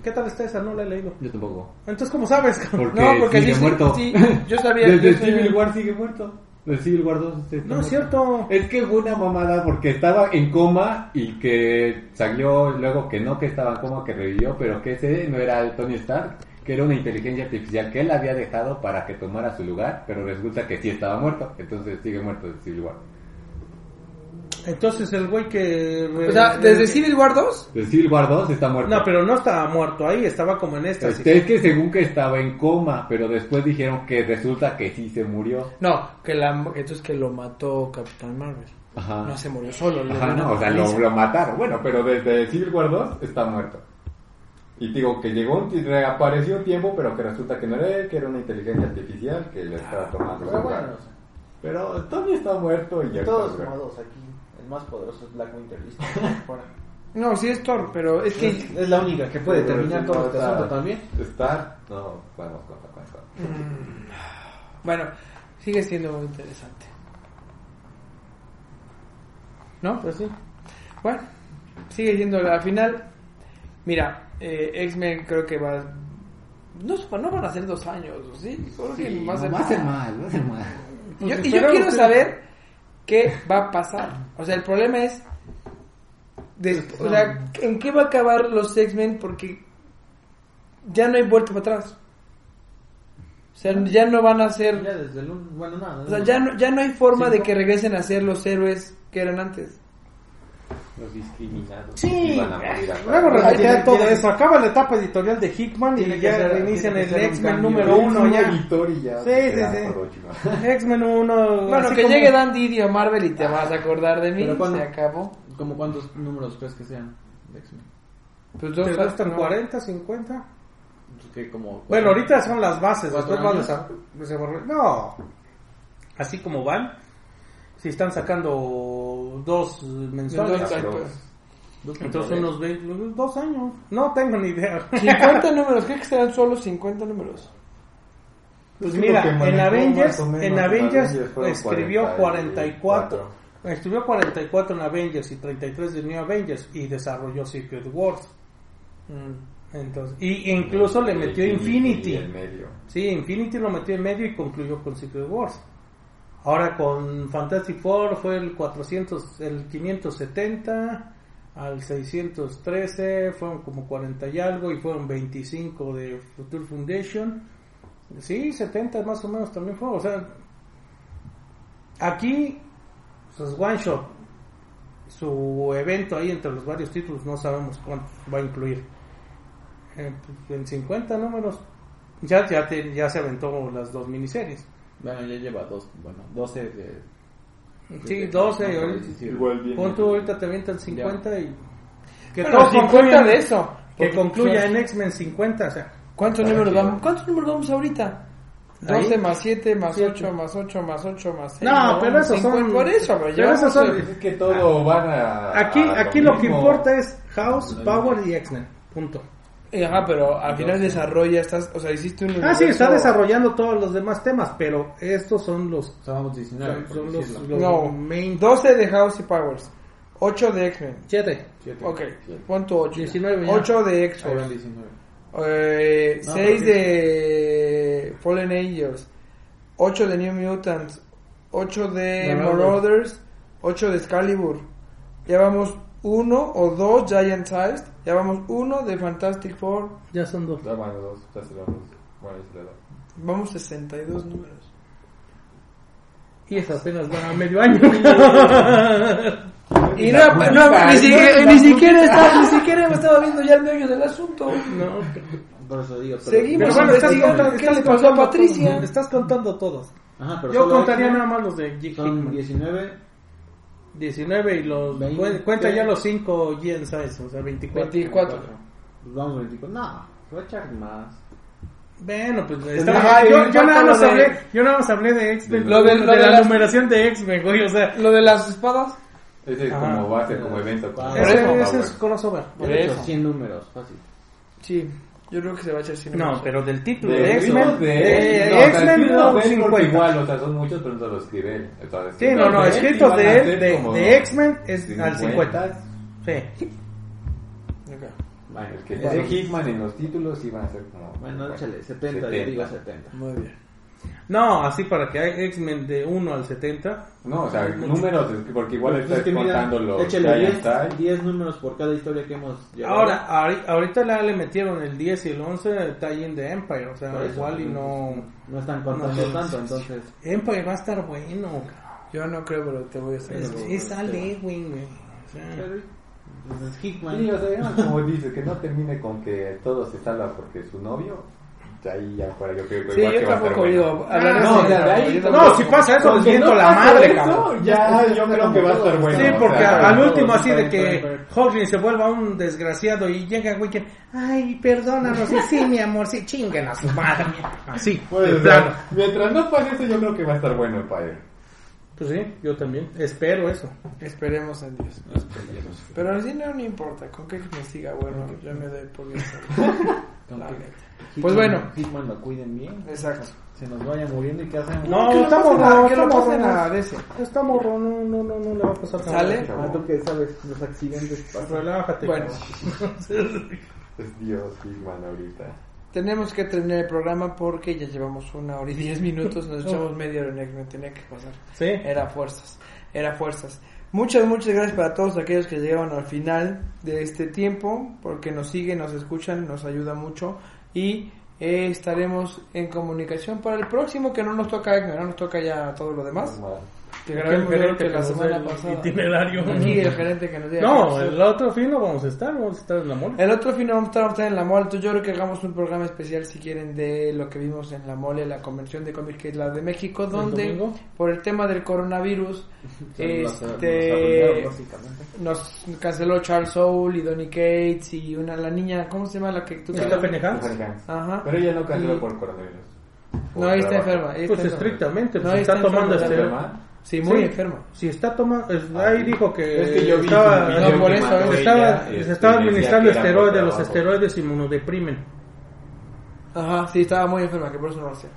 qué tal está esa? No la he leído. Yo tampoco. Entonces, ¿cómo sabes? Porque, No, porque sigue sí, sí, muerto. sí, yo sabía- Desde. Civil War sigue muerto. El Civil War 2 está No es cierto. Es que fue una mamada porque estaba en coma y que salió luego que no, que estaba en coma, que revivió, pero que ese no era el Tony Stark, que era una inteligencia artificial que él había dejado para que tomara su lugar, pero resulta que sí estaba muerto, entonces sigue muerto el Civil War. Entonces, el güey que. O sea, desde Civil War 2. El Civil War 2 está muerto. No, pero no estaba muerto ahí, estaba como en esta. Este, es que según que estaba en coma, pero después dijeron que resulta que sí se murió. No, que la, entonces que lo mató Capitán Marvel. Ajá. No se murió solo. Ajá, no, o sea, lo, lo mataron. Bueno, pero desde Civil War 2 está muerto. Y digo que llegó, reapareció un tiempo, pero que resulta que no era él, que era una inteligencia artificial que le estaba tomando su Pero bueno, o sea, Pero Tony está muerto y ya de está todos muerto. modos, aquí más poderoso es Black Winter, ¿listo? Fuera. No, sí es Thor, pero es que. Es, es la única que puede terminar todo este asunto también. Está, no, podemos contar con eso. Mm, Bueno, sigue siendo muy interesante. ¿No? Pues sí. Bueno, sigue siendo al final. Mira, eh, X-Men creo que va. No, no van a ser dos años, ¿sí? Creo que va a ser va a ser mal, va a ser mal. Y yo, Pues y yo quiero saber qué va a pasar. O sea, el problema es. des- o sea, ¿en qué va a acabar los X-Men? Porque ya no hay vuelta para atrás. O sea, ya no van a ser. Ya desde el un- bueno, nada. O sea, ya no, ya no hay forma de que regresen a ser los héroes que eran antes. Los discriminados. Sí, Iban a morir luego todo eso. Acaba la etapa editorial de Hickman y ya ser- reinician el X-Men número uno Un ya. ya Sí, sí, sí. X-Men 1. Bueno, que como- llegue Dan Didio a Marvel y te vas a acordar de mí. Pero cuando- Se acabó. ¿Como cuántos números crees que sean de X-Men? Pues ¿Te gustan no. 40, 50? Que como Bueno, ahorita son las bases, ¿Cuatro después van a No, así como van, si están sacando dos mensuales, entonces unos 20, dos años. No tengo ni idea. 50 números, creo que serán solo 50 números. Pues mira, en Avengers, en en Avengers escribió 44, 44. escribió 44 en Avengers y 33 de New Avengers y desarrolló Secret Wars. Mm. Entonces, y incluso le metió Infinity. En medio. Sí, Infinity lo metió en medio y concluyó con Secret Wars. Ahora con Fantastic Four fue el 400, el 570 al 613, fueron como 40 y algo y fueron 25 de Future Foundation. Sí, 70 más o menos también fue, o sea, aquí pues one shot su evento ahí entre los varios títulos no sabemos cuánto va a incluir. Eh, pues, en 50 números ya ya, ya se aventó las dos miniseries. Bueno, ya lleva dos, bueno, 12 de... Sí, 12 y No, ahorita- sí, sí. Igual. Pon tú ahorita te avientan 50 y que Bueno, todo 50 concluya- de eso. que concluya en X-Men 50, o sea, ¿Cuántos Para números vamos? ¿Cuántos números vamos ahorita? Ahí. 12 más 7 más Siete. 8 más 8 más 8 más 6. No, pero esos son- Por eso, pero pero esos son- Es que todo van a. aquí a aquí lo que importa es House, Power y X-Men. Punto. Ajá, pero al final desarrolla estas, o sea, hiciste un Ah, sí, está desarrollando todos los demás temas, pero estos son los O sea, vamos 19, son, los, los No, main 12 de House y Powers, 8 de X-Men. 7. Siete. Ok, pon tu 8. 19 ya. 8 de X-Force. 19. Eh, No, 6 porque- de Fallen Angels, 8 de New Mutants, 8 de Marauders. Marauders, 8 de Excalibur. Ya vamos 1 o 2 Giant Size, ya vamos 1 de Fantastic Four, Ya son dos. Ah, bueno, dos, ya se lo dos. Bueno, ya se dos. vamos 62 números. Y eso apenas va a medio año. Y no, no, ni, siquiera, ni, siquiera está- ni siquiera estado viendo ya el medio del asunto. no. Por eso digo. pero- Seguimos Pero bueno, estás investigando contando, qué le pasó a Patricia. Estás contando todos. Ajá, pero Yo contaría nada más los de Jake Son Hickman. 19. 19 y los Veinte. cuen- cuenta ya los 5 Gen Size, o sea, 24. 24. Pues vamos 24. No, se va a echar más. Bueno, pues Ajá, estaba- y yo, yo nada más de- hablé, yo nada más hablé de X-Men, Lo de- de, lo de la las- numeración de X-Men, güey, o sea, Lo de las espadas, Ese es Ajá. como va a ser como evento. Por ese, ese es crossover. Por eso. 100 números, fácil. sí, yo creo que se va a echar sin No, pero del título De X-Men, de, no, sea, X-Men no, porque 50. igual, o sea, son muchos, pero no los escribe él. Sí, no, no, escritos de él, de, de X-Men es al 50. Sí. Ok. Bueno, es que de Hickman en los títulos iban a ser como. Bueno, échale 70, yo digo 70. Muy bien. No, así para que hay X-Men de 1 al 70. No, o sea, números, es que- porque igual Pues estás es que contando los échale Giant 10, Style. 10 números por cada historia que hemos llevado. Ahora, ahori- ahorita ya le metieron el 10 y el 11 tie-in de Empire, o sea, eso, igual y no... No están contando No. tanto, entonces. Empire va a estar bueno. Yo no creo, pero te voy a hacer. Es, es Al Ewing, güey. O sea, Entonces, Hickman. Sí, o sea, como dice, que no termine con que todo se salva porque su novio. Ya Ahí ya fuera, yo creo que Sí, igual yo que tampoco bueno. digo. hablaré no, de ahí- no, si pasa eso, les miento no la madre, eso, cabrón. Ya, yo creo que va a estar bueno. Sí, o porque sea, al último así de que. Hawkins se vuelva un desgraciado y llega güey que, ay, perdónanos, y sí, mi amor, sí, chinguen a su madre. Así, Pues, o sea, mientras no pase eso, yo creo que va a estar bueno el padre. Pues sí, yo también, espero eso. Esperemos en Dios. Pero al cine no importa, con que me siga bueno, yo me doy por bien. Pues bueno. Hickman lo cuiden bien. Exacto. Se nos vaya muriendo y qué hacemos. No, que lo estamos no, que lo estamos pasen a no. DC. Está morro, no, no, no, no le va a pasar nada. ¿Sale? Ah, tú que sabes, los accidentes pasan. Relájate. Bueno. Es Dios, Hickman, ahorita. Tenemos que terminar el programa porque ya llevamos una hora y diez minutos, nos echamos media hora en tenía que pasar. Sí. Era fuerzas, era fuerzas. Muchas, muchas gracias para todos aquellos que llegaron al final de este tiempo, porque nos siguen, nos escuchan, nos ayuda mucho y eh, estaremos en comunicación para el próximo que no nos toca no nos toca ya todo lo demás. Que el gerente que la semana el pasada. itinerario. Aquí el gerente que nos diga. No, el otro fin no vamos a estar, vamos a estar en la mole. El otro fin vamos a estar- vamos a estar en la mole. Entonces yo creo que hagamos un programa especial si quieren de lo que vimos en la mole, la convención de cómics que es la de México, donde por el tema del coronavirus Se nos- nos este nos canceló Charles Soule y Donny Cates y una la niña, ¿cómo se llama la que tú Hans. Ajá. Pero ella no canceló Y- por coronavirus. No, ahí está enferma. ahí Pues enferma. estrictamente, No, pues está, está tomando enferma, este... ¿Enferma? Sí, muy Sí. enferma. Si está tomando, Ah, ahí sí. dijo que Es que yo vi estaba, no, por eso, mandó se se ella, estaba, este, se estaba administrando esteroides, los esteroides inmunodeprimen. Ajá, sí, estaba muy enferma, que por eso no lo hacía.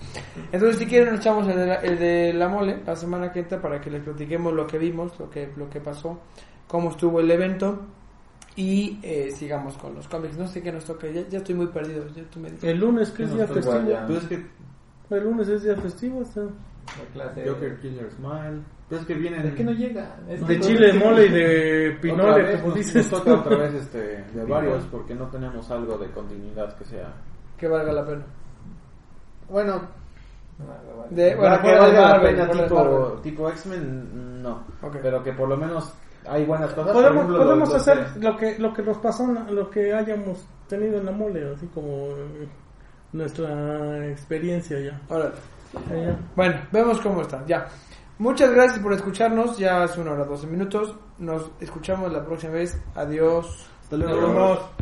Entonces, si quieren, nos echamos el de, la, el de la mole la semana que entra para que les platiquemos lo que vimos, lo que, lo que pasó, cómo estuvo el evento y eh, sigamos con los cómics. No sé qué nos toca, ya, ya estoy muy perdido. Ya tú me dices. El lunes, que es día festivo. Pues es que El lunes es día festivo. está. La clase. Joker Killer Smile. Pues es que vienen. Es que no llega. Es De chile, mole y de Otra pinole, vez, como nos- dices. Nos toca otra vez este, de varios porque no tenemos algo de continuidad que sea. Que valga la pena. Bueno, De, bueno, bueno, que de valga la pena de tipo, tipo X-Men, no. Ok. Pero que por lo menos hay buenas cosas. Podemos, ejemplo, podemos los- los hacer que- lo que, lo que nos pasó, lo que hayamos tenido en la mole, así como eh, nuestra experiencia ya. Órale. Bueno, vemos cómo está. Ya. Muchas gracias por escucharnos. Ya es una hora 12 minutos. Nos escuchamos la próxima vez. Adiós. Hasta luego. Vemos.